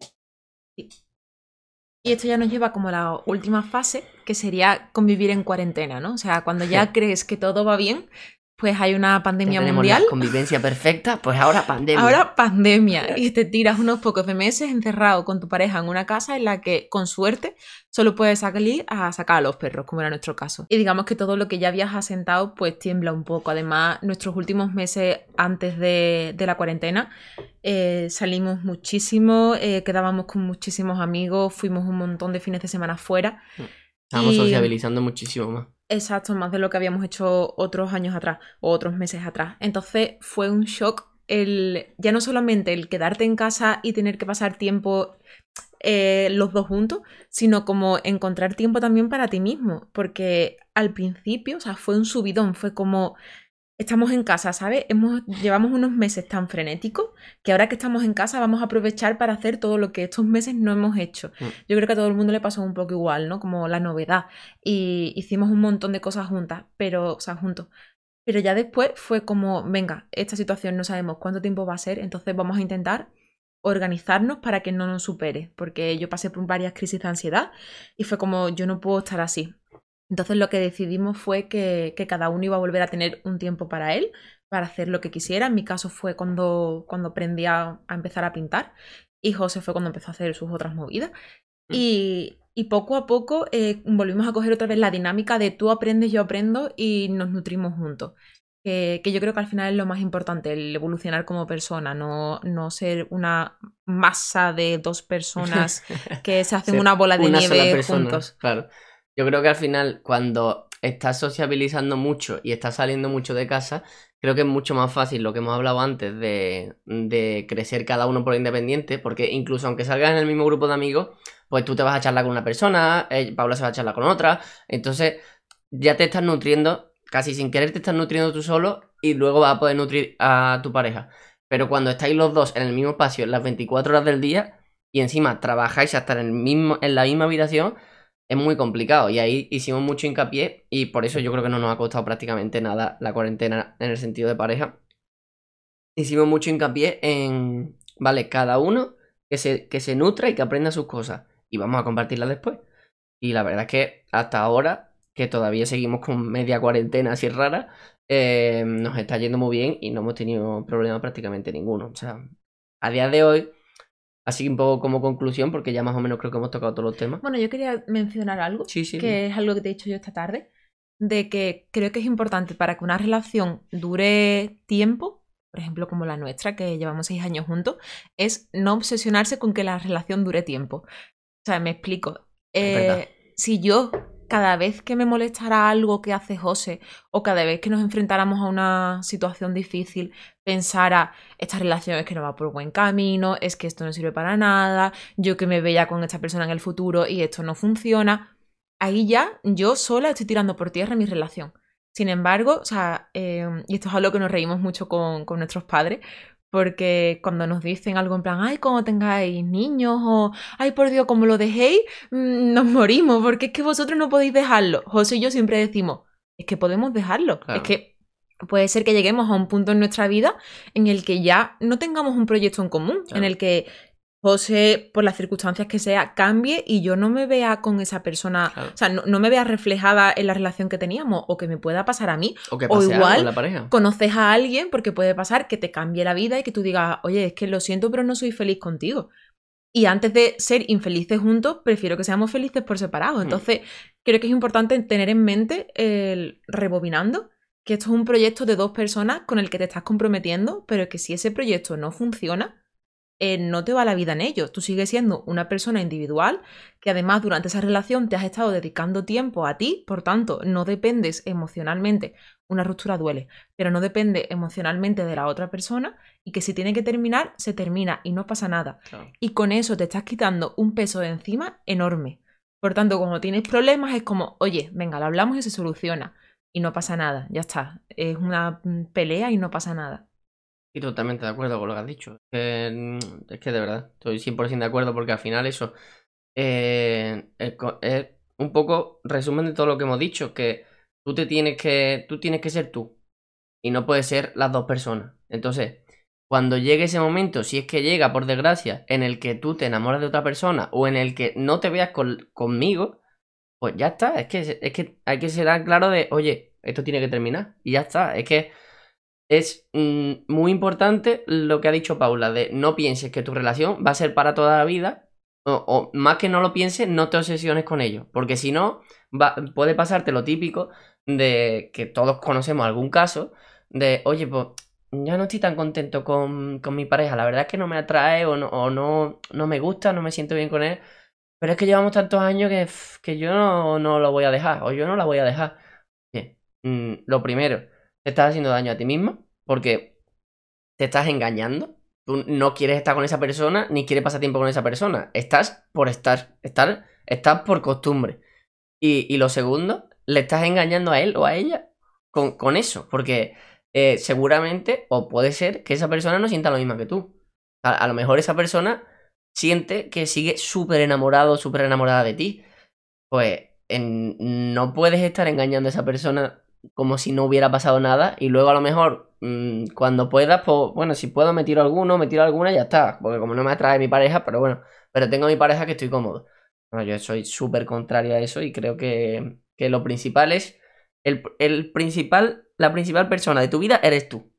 Y esto ya nos lleva como a la última fase, que sería convivir en cuarentena, ¿no? O sea, cuando ya crees que todo va bien, pues hay una Ya pandemia tenemos mundial. la convivencia perfecta, pues ahora pandemia. Ahora pandemia y te tiras unos pocos de meses encerrado con tu pareja en una casa en la que, con suerte, solo puedes salir a sacar a los perros, como era nuestro caso. Y digamos que todo lo que ya habías asentado, pues tiembla un poco. Además, nuestros últimos meses antes de, de la cuarentena eh, salimos muchísimo, eh, quedábamos con muchísimos amigos, fuimos un montón de fines de semana fuera. Estamos y- sociabilizando muchísimo más. Exacto, más de lo que habíamos hecho otros años atrás o otros meses atrás. Entonces fue un shock el ya no solamente el quedarte en casa y tener que pasar tiempo eh, los dos juntos, sino como encontrar tiempo también para ti mismo, porque al principio, o sea, fue un subidón, fue como estamos en casa, ¿sabes? Hemos, llevamos unos meses tan frenéticos que ahora que estamos en casa vamos a aprovechar para hacer todo lo que estos meses no hemos hecho. Mm. Yo creo que a todo el mundo le pasó un poco igual, ¿no? Como la novedad. Y hicimos un montón de cosas juntas, pero, o sea, juntos. Pero ya después fue como, venga, esta situación no sabemos cuánto tiempo va a ser, entonces vamos a intentar organizarnos para que no nos supere, porque yo pasé por varias crisis de ansiedad y fue como, yo no puedo estar así. Entonces lo que decidimos fue que, que cada uno iba a volver a tener un tiempo para él, para hacer lo que quisiera. En mi caso fue cuando, cuando aprendí a, a empezar a pintar y José fue cuando empezó a hacer sus otras movidas. Y, y poco a poco eh, volvimos a coger otra vez la dinámica de tú aprendes, yo aprendo y nos nutrimos juntos. Que, que yo creo que al final es lo más importante, el evolucionar como persona, no, no ser una masa de dos personas que se hacen una bola de una nieve juntos. Claro. Yo creo que al final, cuando estás sociabilizando mucho y estás saliendo mucho de casa, creo que es mucho más fácil lo que hemos hablado antes de, crecer cada uno por independiente, porque incluso aunque salgas en el mismo grupo de amigos, pues tú te vas a charlar con una persona, eh, Paula se va a charlar con otra, entonces ya te estás nutriendo, casi sin querer te estás nutriendo tú solo y luego vas a poder nutrir a tu pareja. Pero cuando estáis los dos en el mismo espacio las 24 horas del día y encima trabajáis hasta en, el mismo, en la misma habitación, es muy complicado. Y ahí hicimos mucho hincapié y por eso yo creo que no nos ha costado prácticamente nada la cuarentena en el sentido de pareja. Hicimos mucho hincapié en, vale, cada uno que se, que se nutra y que aprenda sus cosas. Y vamos a compartirlas después. Y la verdad es que hasta ahora, que todavía seguimos con media cuarentena así rara, eh, nos está yendo muy bien y no hemos tenido problema prácticamente ninguno. O sea, a día de hoy, así un poco como conclusión, porque ya más o menos creo que hemos tocado todos los temas. Bueno, yo quería mencionar algo, Sí, sí. que es algo que te he dicho yo esta tarde, de que creo que es importante para que una relación dure tiempo, por ejemplo como la nuestra, que llevamos seis años juntos, es no obsesionarse con que la relación dure tiempo. O sea, me explico. Eh, si yo cada vez que me molestara algo que hace José o cada vez que nos enfrentáramos a una situación difícil pensara esta relación es que no va por buen camino, es que esto no sirve para nada, yo que me veía con esta persona en el futuro y esto no funciona, ahí ya yo sola estoy tirando por tierra mi relación. Sin embargo, o sea, em, y esto es algo que nos reímos mucho con, con nuestros padres, porque cuando nos dicen algo en plan, ay, como tengáis niños, o ay, por Dios, como lo dejéis, mm, nos morimos, porque es que vosotros no podéis dejarlo. José y yo siempre decimos, es que podemos dejarlo. Es que puede ser que lleguemos a un punto en nuestra vida en el que ya no tengamos un proyecto en común, en el que José, por las circunstancias que sea, cambie y yo no me vea con esa persona, o sea, no, me vea reflejada en la relación que teníamos, o que me pueda pasar a mí, o, que igual la pareja. conoces a alguien, porque puede pasar que te cambie la vida y que tú digas, oye, es que lo siento, pero no soy feliz contigo. Y antes de ser infelices juntos, prefiero que seamos felices por separado. Hmm. Entonces, creo que es importante tener en mente, el, rebobinando, que esto es un proyecto de dos personas con el que te estás comprometiendo, pero que si ese proyecto no funciona, eh, no te va la vida en ello. Tú sigues siendo una persona individual que además durante esa relación te has estado dedicando tiempo a ti, por tanto, no dependes emocionalmente. Una ruptura duele, pero no depende emocionalmente de la otra persona y que si tiene que terminar, se termina y no pasa nada. Y con eso te estás quitando un peso de encima enorme. Por tanto, cuando tienes problemas es como, oye, venga, lo hablamos y se soluciona. Y no pasa nada, ya está. Es una mm, pelea y no pasa nada. Y totalmente de acuerdo con lo que has dicho. Mm, es que de verdad, estoy 100% de acuerdo porque al final eso eh, es, un poco resumen de todo lo que hemos dicho, que tú te tienes que, tú tienes que ser tú y no puedes ser las dos personas. Entonces, cuando llegue ese momento, si es que llega por desgracia, en el que tú te enamoras de otra persona o en el que no te veas conmigo, pues ya está. Es que, es que hay que ser claro de, oye, esto tiene que terminar y ya está. Es que es mm, muy importante lo que ha dicho Paula, de no pienses que tu relación va a ser para toda la vida, o, más que no lo pienses, no te obsesiones con ello, porque si no, puede pasarte lo típico de que todos conocemos algún caso, de, oye, pues ya no estoy tan contento con, mi pareja, la verdad es que no me atrae o no, no, me gusta, no me siento bien con él, pero es que llevamos tantos años que, que yo no, no, lo voy a dejar, o yo no la voy a dejar. Mm, lo primero, te estás haciendo daño a ti mismo porque te estás engañando. Tú no quieres estar con esa persona ni quieres pasar tiempo con esa persona. Estás por estar. Estar, estás por costumbre. Y, lo segundo, le estás engañando a él o a ella con, eso. Porque eh, seguramente, o puede ser, que esa persona no sienta lo mismo que tú. A, lo mejor esa persona siente que sigue súper enamorado, súper enamorada de ti. Pues no puedes estar engañando a esa persona como si no hubiera pasado nada y luego a lo mejor mm, cuando puedas, pues bueno, si puedo me tiro alguno, me tiro alguna y ya está, porque como no me atrae mi pareja, pero bueno, pero tengo mi pareja que estoy cómodo. yo soy súper contrario a eso y creo que, que lo principal es, el, el, principal, la principal persona de tu vida eres tú.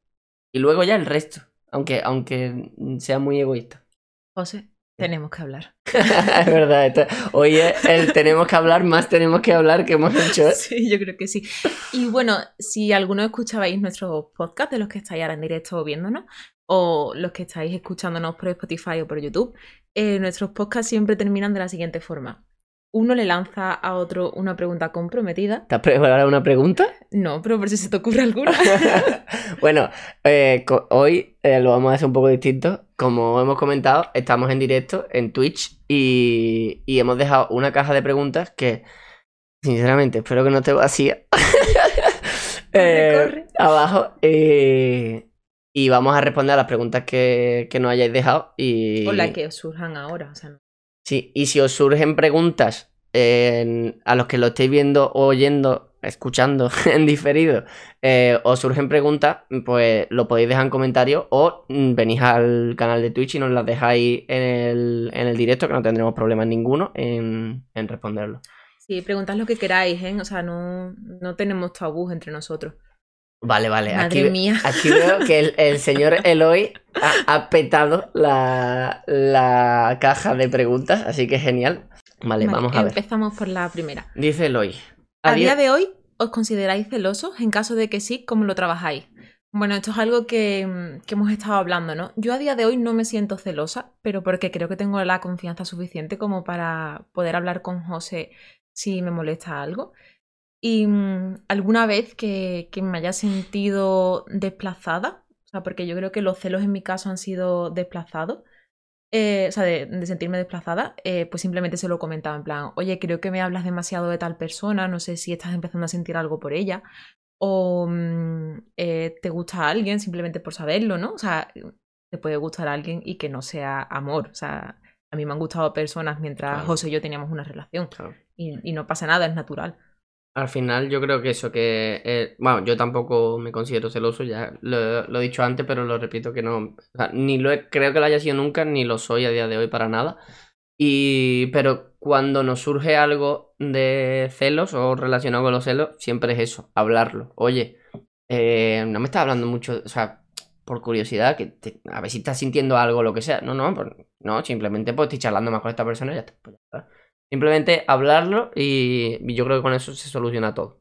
Y luego ya el resto, aunque, aunque sea muy egoísta. José, tenemos que hablar. es verdad. hoy el tenemos que hablar, más tenemos que hablar que hemos hecho. ¿eh? Sí, yo creo que sí. Y bueno, si alguno escuchabais nuestro podcast, de los que estáis ahora en directo viéndonos, o los que estáis escuchándonos por Spotify o por YouTube, eh, nuestros podcasts siempre terminan de la siguiente forma uno le lanza a otro una pregunta comprometida. ¿Te has preparado una pregunta? No, pero por si se te ocurre alguna. bueno, eh, hoy eh, lo vamos a hacer un poco distinto. Como hemos comentado, estamos en directo en Twitch y, hemos dejado una caja de preguntas que, sinceramente, espero que no esté vacía. eh, Abajo. y vamos a responder a las preguntas que, que nos hayáis dejado. Y... O las que os surjan ahora. O sea, Sí, y si os surgen preguntas a los que lo estéis viendo o oyendo, escuchando en diferido, eh, os surgen preguntas, pues lo podéis dejar en comentarios o mm, venís al canal de Twitch y nos las dejáis en el, en el directo, que no tendremos problemas ninguno en, en responderlo. Sí, preguntad lo que queráis, ¿eh? O sea, no, no tenemos tabús entre nosotros. Vale, vale. aquí, aquí veo que el, señor Eloy ha, petado la, caja de preguntas, así que genial. Vale, vamos a ver. Empezamos por la primera. Dice Eloy. A, día de hoy, ¿os consideráis celosos? En caso de que sí, ¿cómo lo trabajáis? Bueno, esto es algo que, que, hemos estado hablando, ¿no? Yo a día de hoy no me siento celosa, pero porque creo que tengo la confianza suficiente como para poder hablar con José si me molesta algo. Y mm, alguna vez que, me haya sentido desplazada, o sea, porque yo creo que los celos en mi caso han sido desplazados, eh, o sea, de, de sentirme desplazada, eh, pues simplemente se lo comentaba en plan, oye, creo que me hablas demasiado de tal persona, no sé si estás empezando a sentir algo por ella, o mm, eh, te gusta a alguien simplemente por saberlo, ¿no? O sea, te puede gustar a alguien y que no sea amor, o sea, a mí me han gustado personas mientras Claro. José y yo teníamos una relación Claro. y, y no pasa nada, es natural. Al final yo creo que eso, que... eh, bueno, yo tampoco me considero celoso, ya lo, he dicho antes, pero lo repito que no... o sea, ni lo he- creo que lo haya sido nunca, ni lo soy a día de hoy para nada. Y... Pero cuando nos surge algo de celos o relacionado con los celos, siempre es eso, hablarlo. Oye, eh, no me estás hablando mucho, o sea, por curiosidad, que te- a ver si estás sintiendo algo lo que sea. No, no, pues, no, simplemente pues estoy charlando más con esta persona y ya está. pues ya está. Simplemente hablarlo y, yo creo que con eso se soluciona todo.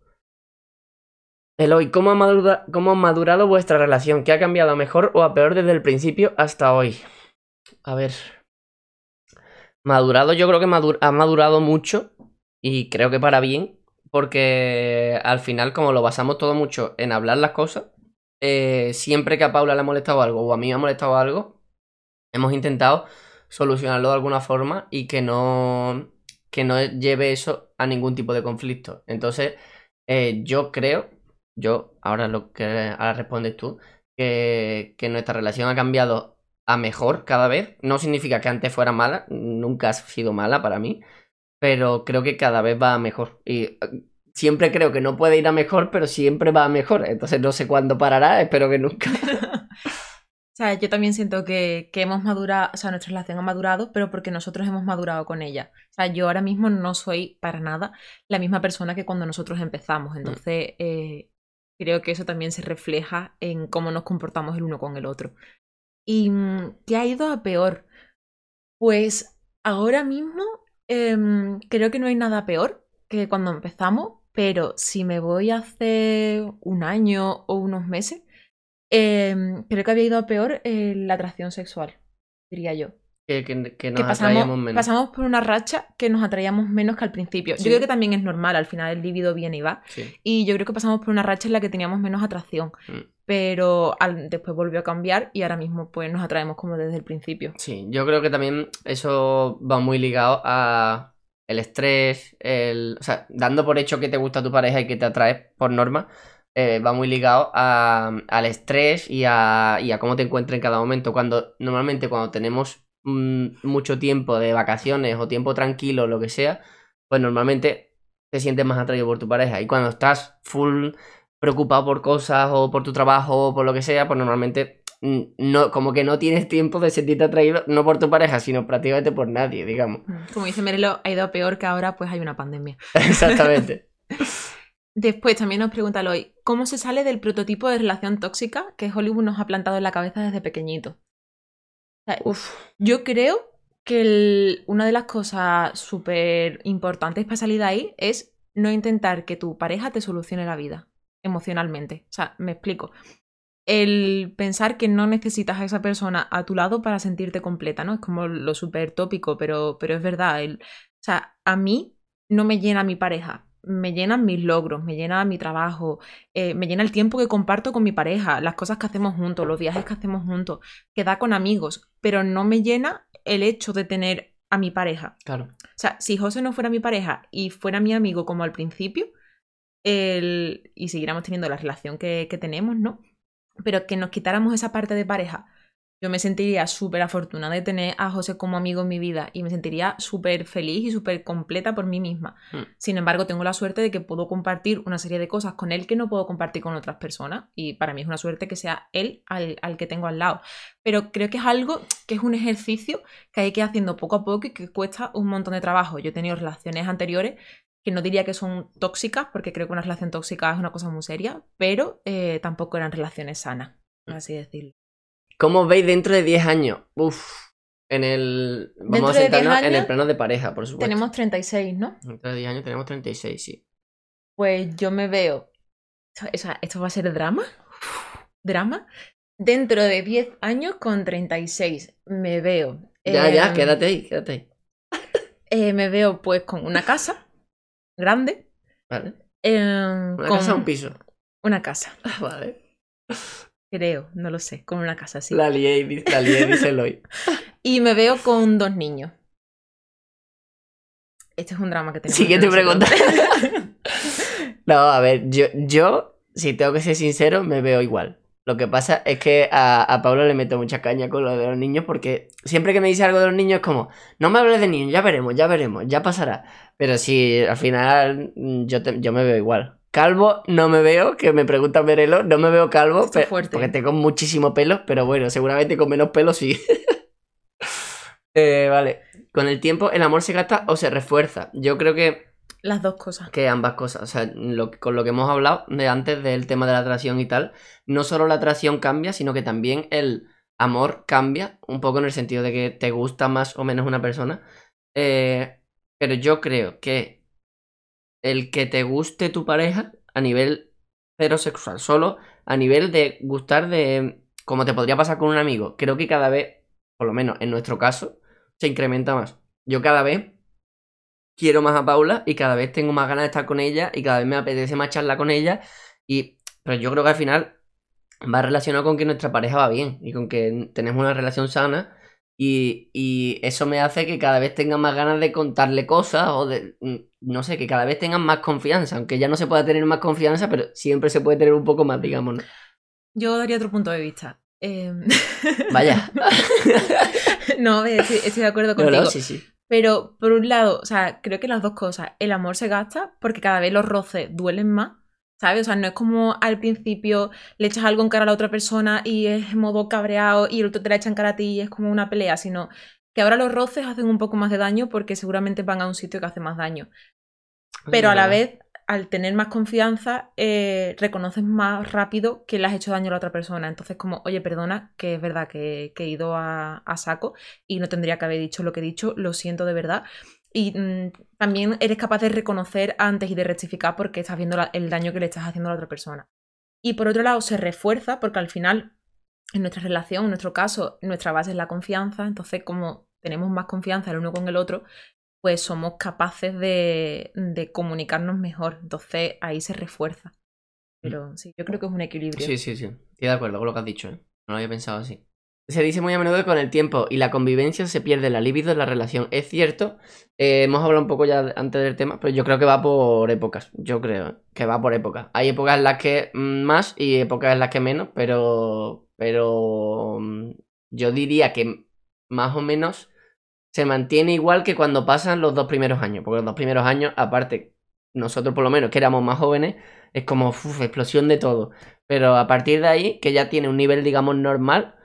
Eloy, ¿cómo ha, ¿cómo ha madurado vuestra relación? ¿Qué ha cambiado a mejor o a peor desde el principio hasta hoy? A ver. Madurado, yo creo que ha madurado mucho y creo que para bien, porque al final, como lo basamos todo mucho en hablar las cosas, eh, siempre que a Paula le ha molestado algo o a mí me ha molestado algo, hemos intentado solucionarlo de alguna forma y que no, que no lleve eso a ningún tipo de conflicto. Entonces, eh, yo creo, yo, ahora lo que ahora respondes tú, que, que nuestra relación ha cambiado a mejor cada vez. No significa que antes fuera mala, nunca ha sido mala para mí, pero creo que cada vez va a mejor. Y eh, siempre creo que no puede ir a mejor, pero siempre va a mejor. Entonces no sé cuándo parará, espero que nunca. O sea, yo también siento que, que hemos madurado, o sea, nuestra relación ha madurado, pero porque nosotros hemos madurado con ella. O sea, yo ahora mismo no soy para nada la misma persona que cuando nosotros empezamos. Entonces, eh, creo que eso también se refleja en cómo nos comportamos el uno con el otro. ¿Y mm, qué ha ido a peor? Pues ahora mismo em, creo que no hay nada peor que cuando empezamos, pero si me voy hace un año o unos meses, em, creo que había ido a peor eh, la atracción sexual, diría yo. Que, que, que nos Que atraíamos pasamos, menos. pasamos por una racha que nos atraíamos menos que al principio. Sí. Yo creo que también es normal, al final el líbido viene y va. Sí. Y yo creo que pasamos por una racha en la que teníamos menos atracción. Mm. Pero al- después volvió a cambiar y ahora mismo pues nos atraemos como desde el principio. Sí, yo creo que también eso va muy ligado a el estrés, el, o sea, dando por hecho que te gusta tu pareja y que te atrae por norma, eh, va muy ligado a, al estrés y a, y a cómo te encuentres en cada momento. Cuando normalmente cuando tenemos mm, mucho tiempo de vacaciones o tiempo tranquilo, lo que sea, pues normalmente te sientes más atraído por tu pareja. Y cuando estás full preocupado por cosas o por tu trabajo o por lo que sea, pues normalmente mm, no, como que no tienes tiempo de sentirte atraído no por tu pareja, sino prácticamente por nadie, digamos. Como dice Merelo, ha ido a peor que ahora pues hay una pandemia. Exactamente. Después también nos pregunta Eloy, ¿cómo se sale del prototipo de relación tóxica que Hollywood nos ha plantado en la cabeza desde pequeñito? Uf, Yo creo que el- una de las cosas súper importantes para salir de ahí es no intentar que tu pareja te solucione la vida emocionalmente. O sea, me explico. El pensar que no necesitas a esa persona a tu lado para sentirte completa, ¿no? Es como lo súper tópico, pero, pero es verdad. El- o sea, a mí no me llena mi pareja. Me llenan mis logros, me llena mi trabajo, eh, me llena el tiempo que comparto con mi pareja, las cosas que hacemos juntos, los viajes que hacemos juntos, quedar con amigos, pero no me llena el hecho de tener a mi pareja. claro. O sea, si José no fuera mi pareja y fuera mi amigo como al principio, el... y siguiéramos teniendo la relación que, que tenemos, ¿no? Pero que nos quitáramos esa parte de pareja, yo me sentiría súper afortunada de tener a José como amigo en mi vida y me sentiría súper feliz y súper completa por mí misma. Hmm. Sin embargo, tengo la suerte de que puedo compartir una serie de cosas con él que no puedo compartir con otras personas y para mí es una suerte que sea él al, al que tengo al lado. Pero creo que es algo que es un ejercicio que hay que ir haciendo poco a poco y que cuesta un montón de trabajo. Yo he tenido relaciones anteriores que no diría que son tóxicas, porque creo que una relación tóxica es una cosa muy seria, pero eh, tampoco eran relaciones sanas, por así decirlo. ¿Cómo os veis dentro de 10 años? Uf. En el. Vamos a de 10 sentarnos en el plano de pareja, por supuesto. Tenemos 36, ¿no? Dentro de 10 años tenemos 36, sí. Pues yo me veo. O sea, ¿esto va a ser drama? ¿Drama? Dentro de 10 años con 36 me veo. Ya, ya, em, quédate ahí, quédate ahí. eh, me veo pues con una casa grande. Vale. em, ¿Una con casa o un piso? Una casa, Ah, vale. Creo, no lo sé, con una casa así. La lié, la lié, dice Eloy. Y me veo con dos niños. Este es un drama que tenemos. Siguiente pregunta. No, a ver, yo, yo, si tengo que ser sincero, me veo igual. Lo que pasa es que a, a Pablo le meto mucha caña con lo de los niños porque siempre que me dice algo de los niños es como, no me hables de niños, ya veremos, ya veremos, ya pasará. Pero sí, al final mm, yo, te- yo me veo igual. Calvo no me veo, que me pregunta Merelo, no me veo calvo porque tengo muchísimo pelo, pero bueno, seguramente con menos pelo sí. Eh, vale, con el tiempo el amor se gasta o se refuerza. Yo creo que Las dos cosas. que ambas cosas, o sea, lo, con lo que hemos hablado de antes del tema de la atracción y tal, no solo la atracción cambia, sino que también el amor cambia, un poco en el sentido de que te gusta más o menos una persona. Eh, pero yo creo que el que te guste tu pareja a nivel heterosexual, solo a nivel de gustar de, como te podría pasar con un amigo, creo que cada vez, por lo menos en nuestro caso, se incrementa más. Yo cada vez quiero más a Paula y cada vez tengo más ganas de estar con ella y cada vez me apetece más charlar con ella. Y, pero yo creo que al final va relacionado con que nuestra pareja va bien y con que tenemos una relación sana. Y, y eso me hace que cada vez tenga más ganas de contarle cosas o de, mm, no sé, que cada vez tengan más confianza. Aunque ya no se pueda tener más confianza, pero siempre se puede tener un poco más, digamos. ¿no? Yo daría otro punto de vista. Eh, Vaya. no, estoy, estoy de acuerdo No, contigo. no, sí, sí. Pero por un lado, o sea, creo que las dos cosas. El amor se gasta porque cada vez los roces duelen más. ¿Sabes? O sea, no es como al principio le echas algo en cara a la otra persona y es en modo cabreado y el otro te la echa en cara a ti y es como una pelea, sino que ahora los roces hacen un poco más de daño porque seguramente van a un sitio que hace más daño. Pero a la vez, al tener más confianza, eh, reconoces más rápido que le has hecho daño a la otra persona. Entonces, como, oye, perdona, que es verdad que, que he ido a, a saco y no tendría que haber dicho lo que he dicho, lo siento de verdad. Y mm, también eres capaz de reconocer antes y de rectificar porque estás viendo la- el daño que le estás haciendo a la otra persona. Y por otro lado, se refuerza porque al final, en nuestra relación, en nuestro caso, nuestra base es la confianza. Entonces, como tenemos más confianza el uno con el otro, pues somos capaces de, de comunicarnos mejor. Entonces ahí se refuerza. Pero sí, yo creo que es un equilibrio. Sí, sí, sí. Estoy de acuerdo con lo que has dicho, ¿eh? No lo había pensado así. Se dice muy a menudo que con el tiempo y la convivencia se pierde la libido en la relación. Es cierto, eh, hemos hablado un poco ya antes del tema, pero yo creo que va por épocas. Yo creo que va por épocas. Hay épocas en las que mm, más y épocas en las que menos, pero, pero mm, yo diría que más o menos se mantiene igual que cuando pasan los dos primeros años. Porque los dos primeros años, aparte, nosotros por lo menos que éramos más jóvenes, es como uf, explosión de todo. Pero a partir de ahí, que ya tiene un nivel, digamos, normal,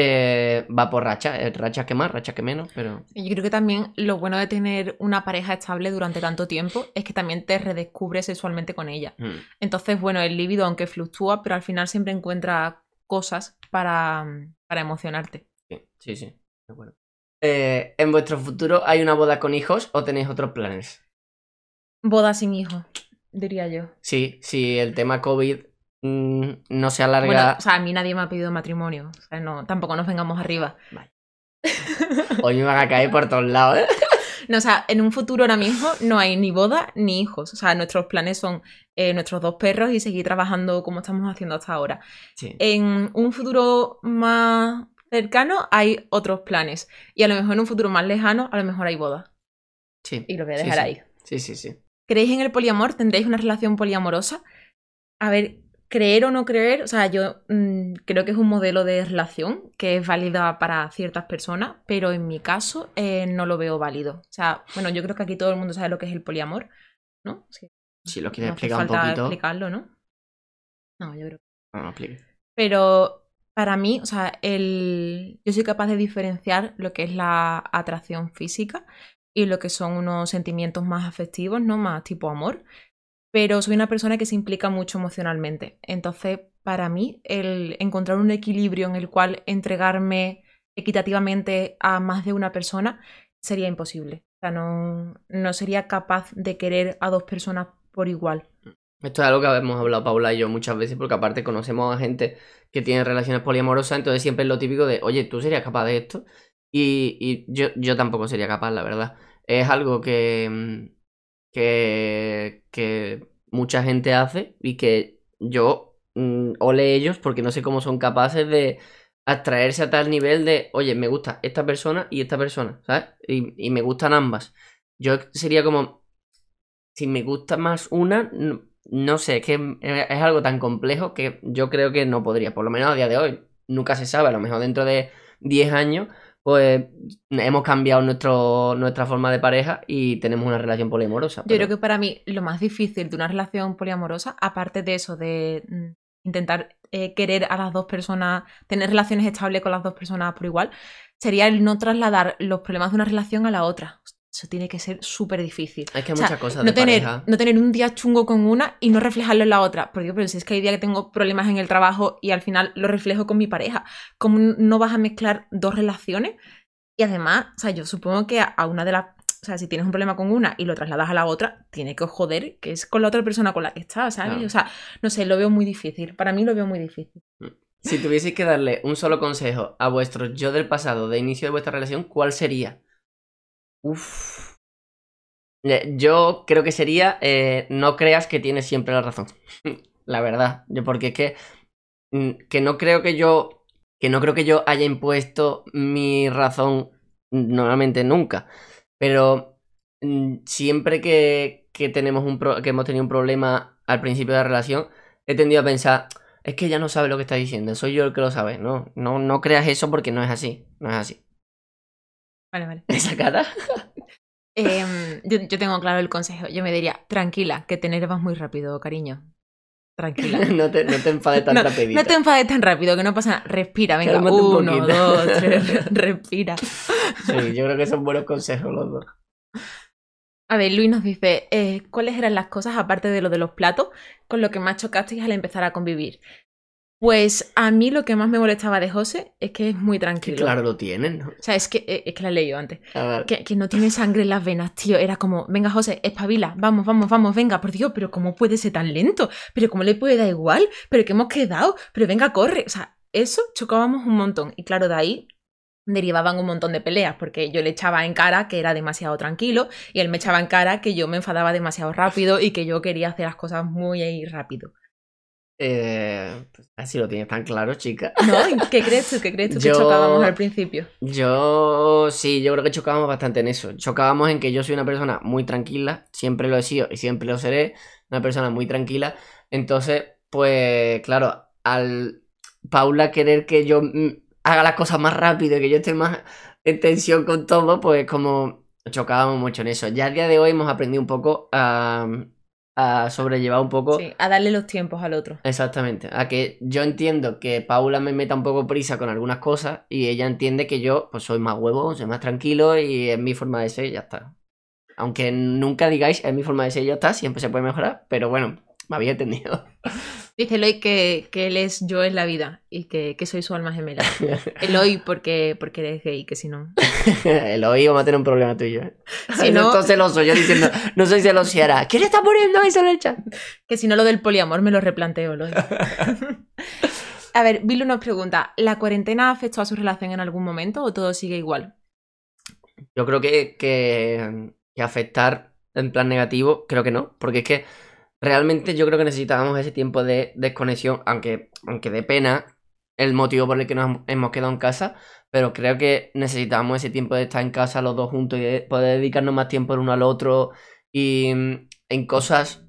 eh, va por rachas. eh, Rachas que más, rachas que menos, pero. Yo creo que también lo bueno de tener una pareja estable durante tanto tiempo es que también te redescubres sexualmente con ella. mm, Entonces, bueno, el líbido, aunque fluctúa, pero al final siempre encuentra cosas para, para emocionarte. Sí, sí, sí, de acuerdo. Eh, ¿En vuestro futuro hay una boda con hijos o tenéis otros planes? Boda sin hijos, diría yo. Sí, si el tema COVID no se alarga. Bueno, o sea, a mí nadie me ha pedido matrimonio. O sea, no, tampoco nos vengamos arriba. Hoy me van a caer por todos lados, ¿eh? No, o sea, en un futuro ahora mismo no hay ni boda ni hijos. O sea, nuestros planes son eh, nuestros dos perros y seguir trabajando como estamos haciendo hasta ahora. Sí. En un futuro más cercano hay otros planes. Y a lo mejor en un futuro más lejano, a lo mejor hay boda. sí. Y lo voy a Sí, dejar sí. ahí. Sí, sí, sí. ¿Creéis en el poliamor? ¿Tendréis una relación poliamorosa? A ver, creer o no creer, o sea, yo mm, creo que es un modelo de relación que es válida para ciertas personas, pero en mi caso eh, no lo veo válido. O sea, bueno, yo creo que aquí todo el mundo sabe lo que es el poliamor, ¿no? Sí, Si lo quieres no explicar un falta poquito. explicarlo, ¿no? No, yo creo que No, no explique. pero para mí, o sea, el... yo soy capaz de diferenciar lo que es la atracción física y lo que son unos sentimientos más afectivos, ¿no? Más tipo amor. Pero soy una persona que se implica mucho emocionalmente. Entonces, para mí, el encontrar un equilibrio en el cual entregarme equitativamente a más de una persona sería imposible. O sea, no, no sería capaz de querer a dos personas por igual. Esto es algo que hemos hablado Paula y yo muchas veces, porque aparte conocemos a gente que tiene relaciones poliamorosas, entonces siempre es lo típico de, oye, ¿tú serías capaz de esto? Y, y yo, yo tampoco sería capaz, la verdad. Es algo que, mm, que, mucha gente hace y que yo, mm, ole ellos, porque no sé cómo son capaces de abstraerse a tal nivel de, oye, me gusta esta persona y esta persona, ¿sabes? Y, y me gustan ambas. Yo sería como, si me gusta más una, no, no sé, es que es algo tan complejo que yo creo que no podría, por lo menos a día de hoy. Nunca se sabe, a lo mejor dentro de 10 años, pues hemos cambiado nuestro, nuestra forma de pareja y tenemos una relación poliamorosa. Yo creo que para mí lo más difícil de una relación poliamorosa, aparte de eso, de mm, intentar eh, querer a las dos personas, tener relaciones estables con las dos personas por igual, sería el no trasladar los problemas de una relación a la otra. Eso tiene que ser súper difícil. Es que hay O sea, muchas cosas no de tener, pareja. no tener un día chungo con una y no reflejarlo en la otra. Porque pero si es que hay días que tengo problemas en el trabajo y al final lo reflejo con mi pareja. ¿Cómo no vas a mezclar dos relaciones? Y además, o sea, yo supongo que a- a una de las. O sea, si tienes un problema con una y lo trasladas a la otra, tiene que joder que es con la otra persona con la que estás, ¿sabes? Claro. O sea, no sé, lo veo muy difícil. Para mí lo veo muy difícil. Si tuvieseis que darle un solo consejo a vuestro yo del pasado de inicio de vuestra relación, ¿cuál sería? Uf. Eh, Yo creo que sería eh, no creas que tienes siempre la razón. la verdad. Yo, porque es que. mm, Que no creo que yo. Que no creo que yo haya impuesto mi razón normalmente nunca. Pero mm, siempre que, que tenemos un pro- que hemos tenido un problema al principio de la relación, he tendido a pensar. Es que ella no sabe lo que está diciendo, soy yo el que lo sabe. No, no, no creas eso porque no es así. No es así. Vale, vale. Esa cara. Em, yo, yo tengo claro el consejo. Yo me diría, tranquila, que te enervas muy rápido, cariño. Tranquila. no, te, no te enfades tan No, rapidito. No te enfades tan rápido, que no pasa nada. Respira, venga. Cálmate un Uno, dos, tres. Respira. Sí, yo creo que son buenos consejos los dos. A ver, Luis nos dice, eh, ¿cuáles eran las cosas, aparte de lo de los platos, con lo que más chocasteis al empezar a convivir? Pues a mí lo que más me molestaba de José es que es muy Que tranquilo. claro lo tienen, ¿no? O sea, es que, eh, es que la he leído antes. A ver. Que, que no tiene sangre en las venas, tío. Era como, venga, José, espabila, vamos, vamos, vamos, venga, por Dios, pero ¿cómo puede ser tan lento? ¿Pero cómo le puede dar igual? ¿Pero qué hemos quedado? Pero venga, corre. O sea, eso chocábamos un montón. Y claro, de ahí derivaban un montón de peleas, porque yo le echaba en cara que era demasiado tranquilo y él me echaba en cara que yo me enfadaba demasiado rápido y que yo quería hacer las cosas muy rápido. Eh, pues, así lo tienes tan claro, chica. ¿No? ¿Qué crees tú? ¿Qué crees tú que chocábamos al principio? Yo sí, yo creo que chocábamos bastante en eso. Chocábamos en que yo soy una persona muy tranquila, siempre lo he sido y siempre lo seré, una persona muy tranquila. Entonces, pues claro, al Paula querer que yo mm, haga las cosas más rápido y que yo esté más en tensión con todo, pues como chocábamos mucho en eso. Ya a día de hoy hemos aprendido un poco a, a sobrellevar un poco Sí, a darle los tiempos al otro. Exactamente, a que yo entiendo que Paula me meta un poco prisa con algunas cosas y ella entiende que yo pues soy más huevo, soy más tranquilo y es mi forma de ser y ya está. Aunque nunca digáis es mi forma de ser y ya está, siempre se puede mejorar, pero bueno, me había entendido. Dice Eloy que, que él es yo en la vida y que, que soy su alma gemela. Eloy porque, porque eres gay, que si no... El oído vamos a tener un problema tú y yo. ¿eh? Si no- Esto celoso, yo diciendo, no soy ahora, ¿quién está poniendo eso en el chat? Que si no lo del poliamor me lo replanteo, Eloy. A ver, Bilu nos pregunta, ¿la cuarentena afectó a su relación en algún momento o todo sigue igual? Yo creo que, que, que afectar en plan negativo, creo que no, porque es que realmente yo creo que necesitábamos ese tiempo de desconexión, aunque, aunque de pena el motivo por el que nos hemos quedado en casa, pero creo que necesitábamos ese tiempo de estar en casa los dos juntos y de poder dedicarnos más tiempo el uno al otro y mm, en cosas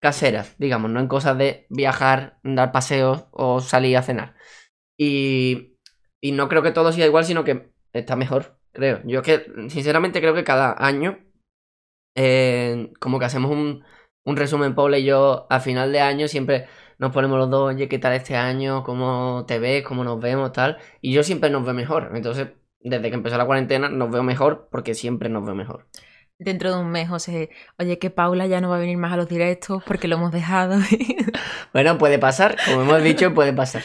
caseras, digamos, no en cosas de viajar, dar paseos o salir a cenar. Y, y no creo que todo sea igual, sino que está mejor, creo. Yo es que, sinceramente, creo que cada año, eh, como que hacemos un, un resumen, Paula y yo, a final de año, siempre nos ponemos los dos, oye, ¿qué tal este año? ¿Cómo te ves? ¿Cómo nos vemos? Tal. Y yo siempre nos veo mejor. Entonces, desde que empezó la cuarentena, nos veo mejor porque siempre nos veo mejor. Dentro de un mes, José, oye, que Paula ya no va a venir más a los directos porque lo hemos dejado. Bueno, puede pasar, como hemos dicho, puede pasar.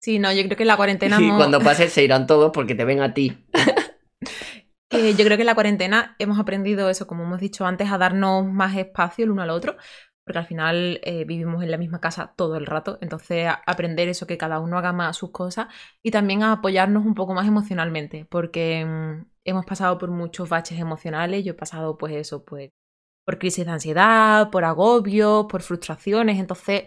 sí, no, yo creo que en la cuarentena... Y hemos- cuando pase, se irán todos porque te ven a ti. yo creo que en la cuarentena hemos aprendido eso, como hemos dicho antes, a darnos más espacio el uno al otro, porque al final eh, vivimos en la misma casa todo el rato, entonces aprender eso, que cada uno haga más sus cosas y también a apoyarnos un poco más emocionalmente, porque mm, hemos pasado por muchos baches emocionales, yo he pasado pues eso, pues por crisis de ansiedad, por agobio, por frustraciones, entonces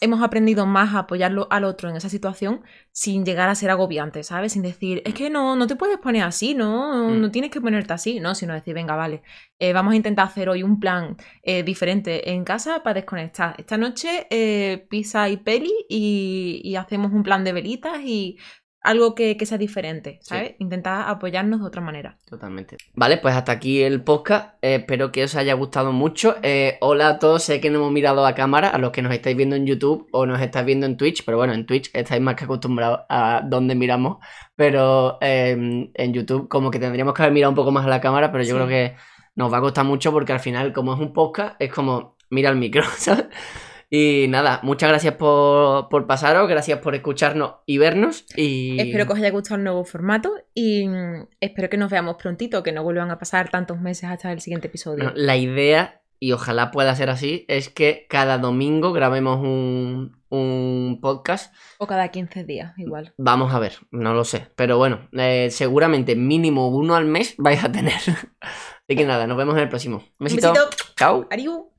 hemos aprendido más a apoyarlo al otro en esa situación sin llegar a ser agobiante, ¿sabes? Sin decir, es que no, no te puedes poner así, ¿no? Mm. No tienes que ponerte así, ¿no? Sino decir, venga, vale, eh, vamos a intentar hacer hoy un plan eh, diferente en casa para desconectar. Esta noche eh, pizza y peli y, y hacemos un plan de velitas y algo que, que sea diferente, ¿sabes? Intentar apoyarnos de otra manera. Totalmente. Vale, pues hasta aquí el podcast. Eh, espero que os haya gustado mucho. Eh, hola a todos, sé que no hemos mirado a cámara, a los que nos estáis viendo en YouTube o nos estáis viendo en Twitch, pero bueno, en Twitch estáis más que acostumbrados a dónde miramos, pero eh, en YouTube como que tendríamos que haber mirado un poco más a la cámara, pero yo Sí. creo que nos va a costar mucho porque al final, como es un podcast, es como mira el micro, ¿sabes? Y nada, muchas gracias por, por pasaros, gracias por escucharnos y vernos. Y Espero que os haya gustado el nuevo formato y mm, espero que nos veamos prontito, que no vuelvan a pasar tantos meses hasta el siguiente episodio. Bueno, la idea, y ojalá pueda ser así, es que cada domingo grabemos un, un podcast. O cada 15 días, igual. Vamos a ver, no lo sé. Pero bueno, eh, seguramente mínimo uno al mes vais a tener. Así que nada, nos vemos en el próximo. Un Un besito. besito. Chao. Ariú.